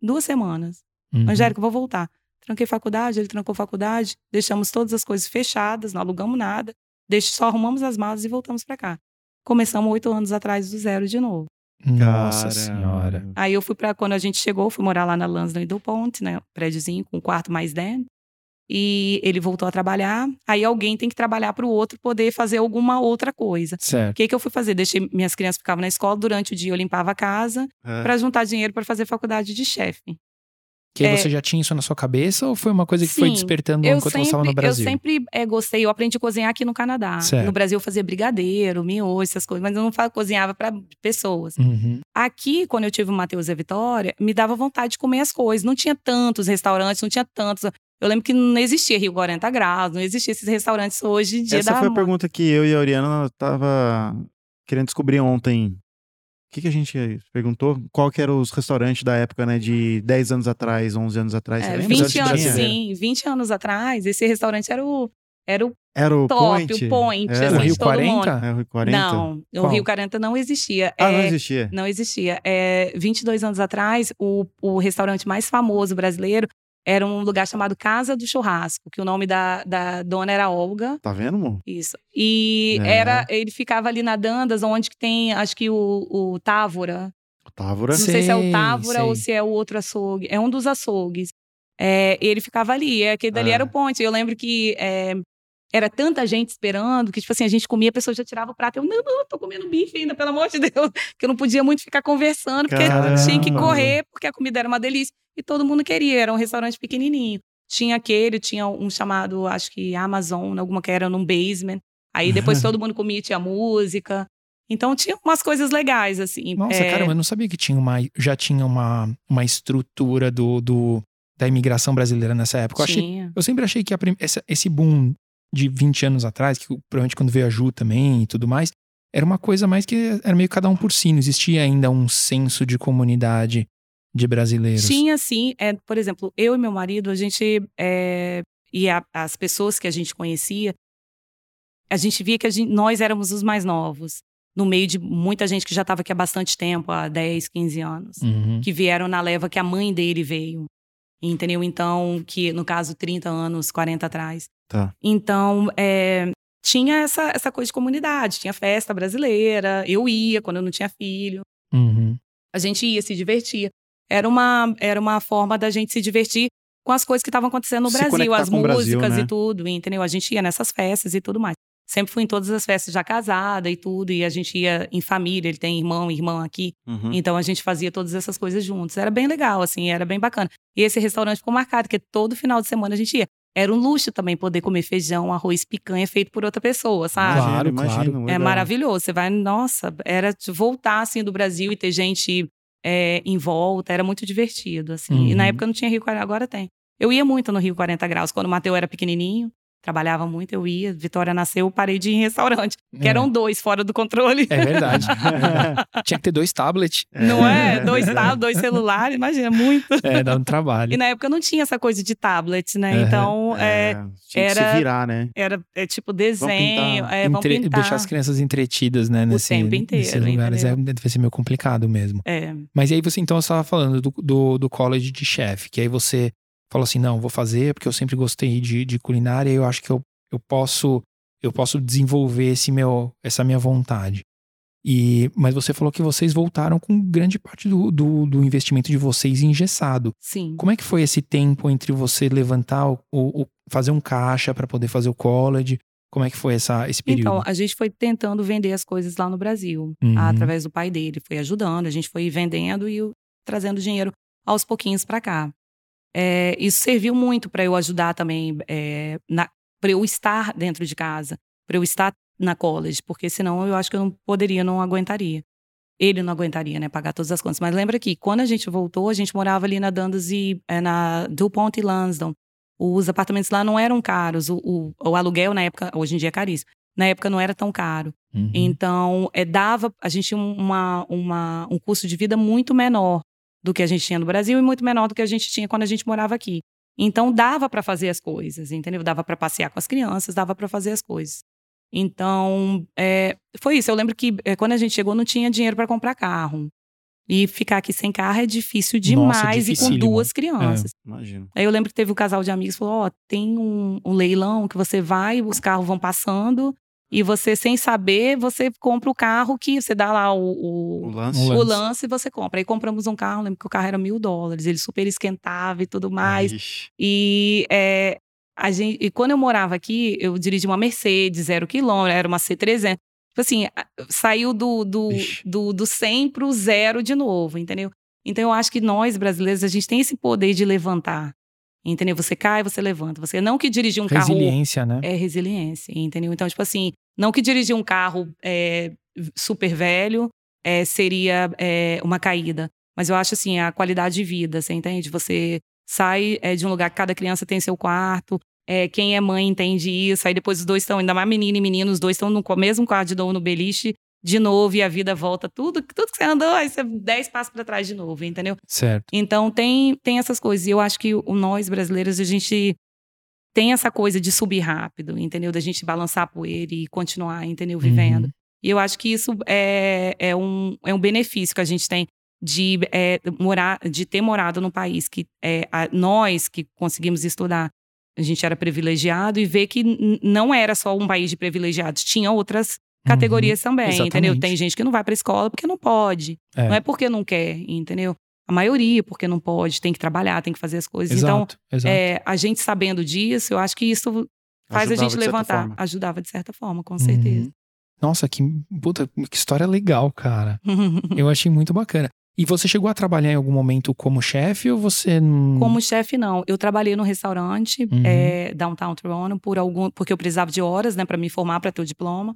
Duas semanas. Uhum. Angélica, vou voltar. Tranquei faculdade, ele trancou faculdade, deixamos todas as coisas fechadas, não alugamos nada, só arrumamos as malas e voltamos pra cá. Começamos oito anos atrás do zero de novo. Nossa Cara, senhora. Aí eu fui pra quando a gente chegou, fui morar lá na Lansdowne do Ponte, né? Um prédiozinho com um quarto mais dentro. e ele voltou a trabalhar. Aí alguém tem que trabalhar para o outro poder fazer alguma outra coisa. O Certo. que, que eu fui fazer? Deixei minhas crianças ficavam na escola, durante o dia eu limpava a casa É. para juntar dinheiro para fazer faculdade de chefe. Que aí É. você já tinha isso na sua cabeça ou foi uma coisa que foi Sim, despertando Eu enquanto você estava no sempre, eu Brasil? sempre eh, gostei, eu aprendi a cozinhar aqui no Canadá. Certo. No Brasil eu fazia brigadeiro, miojo, essas coisas, mas eu não cozinhava para pessoas. Uhum. Aqui, quando eu tive o Matheus e a Vitória, me dava vontade de comer as coisas. Não tinha tantos restaurantes, não tinha tantos. Eu lembro que não existia Rio 40 Graus, não existia esses restaurantes hoje em dia Essa da foi a pergunta que eu e a Oriana tava querendo descobrir ontem. O que, que a gente perguntou? Qual que eram os restaurantes da época, né? De 10 anos atrás, 11 anos atrás. É, lembra? 20 Antes anos, tinha? sim. 20 anos atrás, esse restaurante era o, era o Era o top, Point? o point, Era. assim, O Rio de todo 40? mundo. É o Rio 40? Não, o Qual? Rio 40 não existia. Ah, não É, existia. Não existia. É, 22 anos atrás, o, o restaurante mais famoso brasileiro era um lugar chamado Casa do Churrasco, que o nome da, da dona era Olga. Tá vendo, amor? Isso. E É. era, ele ficava ali na Dandas, onde que tem, acho que o, o Távora. Távora. Não sei se é o Sei, Távora ou sei. se é o outro açougue. É um dos açougues. É, ele ficava ali. É, aquele dali Ah. era o ponte. Eu lembro que é, era tanta gente esperando que, tipo assim, a gente comia, a pessoa já tirava o prato. Eu, não, não, tô comendo bife ainda, pelo amor de Deus. [LAUGHS] Que eu não podia muito ficar conversando, porque Caramba. tinha que correr, porque a comida era uma delícia. E todo mundo queria. Era um restaurante pequenininho. Tinha aquele, tinha um chamado, acho que Amazon, alguma que era num basement. Aí depois [LAUGHS] todo mundo comia, tinha música. Então tinha umas coisas legais, assim. Nossa, É, caramba, eu não sabia que tinha uma, já tinha uma, uma estrutura do, do, da imigração brasileira nessa época. Eu, achei, eu sempre achei que a essa- esse boom de 20 anos atrás, que provavelmente quando veio a Ju também e tudo mais, era uma coisa mais que era meio cada um por si. Não existia ainda um senso de comunidade de brasileiros. Tinha sim, é, por exemplo, eu e meu marido, a gente é, e a- as pessoas que a gente conhecia, a gente via que a gente- nós éramos os mais novos, no meio de muita gente que já estava aqui há bastante tempo, há 10, 15 anos, Uhum. que vieram na leva que a mãe dele veio. Entendeu? Então, que no caso, 30 anos, 40 atrás. Tá. Então, é, tinha essa, essa coisa de comunidade, tinha festa brasileira, eu ia quando eu não tinha filho Uhum. a gente ia, se divertia. Era uma, era uma forma da gente se divertir com as coisas que estavam acontecendo no Se Brasil, as músicas Brasil, né? e tudo, entendeu? A gente ia nessas festas e tudo mais. Sempre fui em todas as festas já casada e tudo, e a gente ia em família, ele tem irmão e irmã aqui, Uhum. então a gente fazia todas essas coisas juntos. Era bem legal, assim, era bem bacana. E esse restaurante ficou marcado, porque todo final de semana a gente ia. Era um luxo também poder comer feijão, arroz, picanha feito por outra pessoa, sabe? Claro, Imagino, É maravilhoso. Você vai, nossa, era de voltar assim do Brasil e ter gente é, em volta, era muito divertido, assim. E na Uhum. época não tinha Rio 40, agora tem. Eu ia muito no Rio 40 Graus. Quando o Mateu era pequenininho, trabalhava muito, eu ia. Vitória nasceu, eu parei de ir em restaurante. Que É. eram dois fora do controle. É verdade. [LAUGHS] Tinha que ter dois tablets. Não é? Dois tablets, dois celulares, imagina, muito. É, dá um trabalho. E na época não tinha essa coisa de tablet, né? Então, é, tinha que era- se virar, né? era é, tipo desenho, pintar. é, vamos Entre- pintar. Deixar as crianças entretidas, né? Nesse, tempo inteiro, nesses lugares é, deve ser meio complicado mesmo. É. Mas aí você então estava falando do, do, do college de chefe, que aí você falou assim, não, vou fazer porque eu sempre gostei de, de culinária e eu acho que eu, eu posso eu posso desenvolver esse meu, essa minha vontade. E, mas você falou que vocês voltaram com grande parte do, do, do investimento de vocês engessado. Sim. Como é que foi esse tempo entre você levantar o, o- fazer um caixa para poder fazer o college? Como é que foi essa, esse período? Então, a gente foi tentando vender as coisas lá no Brasil, Uhum. através do pai dele. Foi ajudando, a gente foi vendendo e trazendo dinheiro aos pouquinhos para cá. É, isso serviu muito para eu ajudar também, é, para eu estar dentro de casa, para eu estar na college, porque senão eu acho que eu não poderia, não aguentaria. Ele não aguentaria, né, pagar todas as contas. Mas lembra que quando a gente voltou, a gente morava ali na Dundas e é, na DuPont e Lansdowne. Os apartamentos lá não eram caros, o, o, o aluguel na época, hoje em dia é caríssimo. Na época não era tão caro. Uhum. Então, é, dava, a gente tinha uma, uma, um custo de vida muito menor do que a gente tinha no Brasil e muito menor do que a gente tinha quando a gente morava aqui. Então, dava para fazer as coisas, entendeu? Dava para passear com as crianças, dava para fazer as coisas. Então, é, foi isso. Eu lembro que é, quando a gente chegou, não tinha dinheiro para comprar carro. E ficar aqui sem carro é difícil demais e com duas crianças. Imagino. Aí eu lembro que teve um casal de amigos que falou: Ó, tem um, um leilão que você vai, os carros vão passando, e você, sem saber, você compra o carro que você dá lá o, O o, lance. O o lance. e você compra. Aí compramos um carro, lembro que o carro era mil dólares, ele super esquentava e tudo mais. Ixi. E é, a gente, e quando eu morava aqui, eu dirigi uma Mercedes, zero quilômetro, era uma C300. Tipo assim, saiu do, do, do, do 100 pro zero de novo, entendeu? Então eu acho que nós, brasileiros, a gente tem esse poder de levantar. Entendeu? Você cai, você levanta. Você não que dirigir um resiliência, carro. Resiliência, né? É resiliência, entendeu? Então, tipo assim, não que dirigir um carro é, super velho é, seria é, uma caída. Mas eu acho assim, a qualidade de vida, você entende? Você sai de um lugar que cada criança tem seu quarto, é, quem é mãe entende isso, aí depois os dois estão, ainda mais menino e menino, os dois estão no mesmo quarto de novo no beliche, de novo, e a vida volta, tudo, tudo que você andou, aí você dez passos para trás de novo, entendeu? Certo. Então tem, tem essas coisas, e eu acho que o, nós brasileiros, a gente tem essa coisa de subir rápido, entendeu? Da gente balançar a poeira e continuar, entendeu? Vivendo. Uhum. E eu acho que isso é, é, um, é um benefício que a gente tem de é, morar, de ter morado num país que é, a, nós que conseguimos estudar, a gente era privilegiado e ver que não era só um país de privilegiados, tinha outras categorias uhum, também, exatamente. entendeu? Tem gente que não vai para escola porque não pode, é. não é porque não quer, entendeu? A maioria porque não pode, tem que trabalhar, tem que fazer as coisas. Exato, então, exato. É, a gente sabendo disso, eu acho que isso faz Ajudava a gente levantar. Ajudava de certa forma, com certeza. Uhum. Nossa, que, puta, que história legal, cara. [LAUGHS] eu achei muito bacana. E você chegou a trabalhar em algum momento como chefe ou você não... Como chefe, não. Eu trabalhei no restaurante uhum. é, Downtown Toronto por algum, porque eu precisava de horas, né, para me formar, para ter o diploma.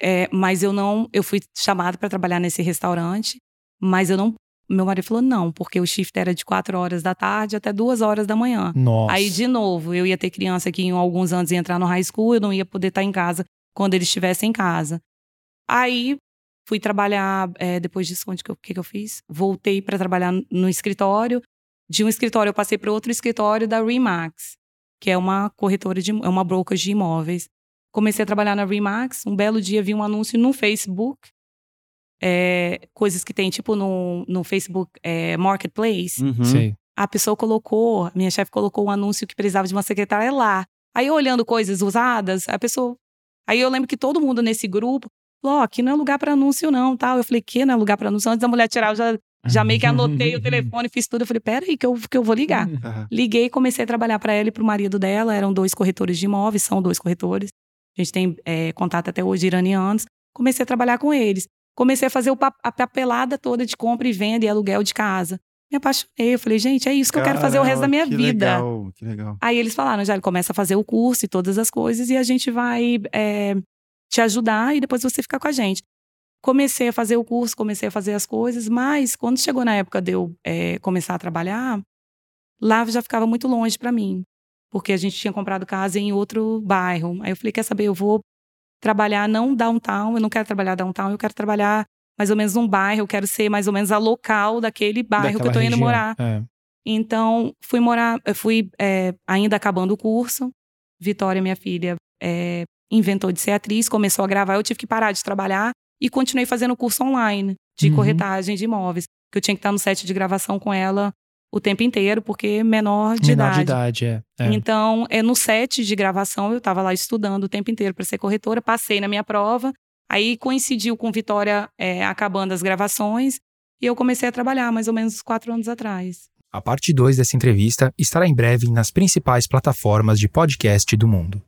É, mas eu não, eu fui chamada para trabalhar nesse restaurante, mas eu não. Meu marido falou não, porque o shift era de quatro horas da tarde até duas horas da manhã. Nossa. Aí, de novo, eu ia ter criança que em alguns anos ia entrar no high school, eu não ia poder estar em casa quando eles estivessem em casa. Aí fui trabalhar, é, depois disso, onde que eu, que, que eu fiz? Voltei para trabalhar no escritório. De um escritório, eu passei para outro escritório da Remax, que é uma corretora de, é uma broker de imóveis. Comecei a trabalhar na Remax. Um belo dia vi um anúncio no Facebook. É, coisas que tem, tipo, no, no Facebook é, Marketplace. Uhum. A pessoa colocou, minha chefe colocou um anúncio que precisava de uma secretária lá. Aí, olhando coisas usadas, a pessoa. Aí eu lembro que todo mundo nesse grupo falou: oh, aqui não é lugar para anúncio, não, tal. Eu falei, que não é lugar para anúncio? Antes da mulher tirar, eu já, já meio que anotei o telefone, fiz tudo. Eu falei, peraí, que eu, que eu vou ligar. Uhum. Liguei e comecei a trabalhar para ela e para o marido dela. Eram dois corretores de imóveis, são dois corretores. A gente tem é, contato até hoje iranianos. Comecei a trabalhar com eles. Comecei a fazer a papelada toda de compra e venda e aluguel de casa. Me apaixonei. Eu falei, gente, é isso que Caramba, eu quero fazer o resto da minha que vida. Legal, que legal. Aí eles falaram, já ele começa a fazer o curso e todas as coisas e a gente vai é, te ajudar e depois você fica com a gente. Comecei a fazer o curso, comecei a fazer as coisas, mas quando chegou na época de eu é, começar a trabalhar, lá já ficava muito longe para mim porque a gente tinha comprado casa em outro bairro. Aí eu falei, quer saber, eu vou trabalhar não downtown, eu não quero trabalhar downtown, eu quero trabalhar mais ou menos num bairro, eu quero ser mais ou menos a local daquele bairro Daquela que eu tô indo morar. É. Então, fui morar, fui é, ainda acabando o curso. Vitória, minha filha, é, inventou de ser atriz, começou a gravar, eu tive que parar de trabalhar e continuei fazendo o curso online de uhum. corretagem de imóveis, que eu tinha que estar no set de gravação com ela o tempo inteiro, porque menor de menor idade. de idade, é. é. Então, é, no set de gravação, eu estava lá estudando o tempo inteiro para ser corretora, passei na minha prova, aí coincidiu com Vitória é, acabando as gravações, e eu comecei a trabalhar mais ou menos quatro anos atrás. A parte 2 dessa entrevista estará em breve nas principais plataformas de podcast do mundo.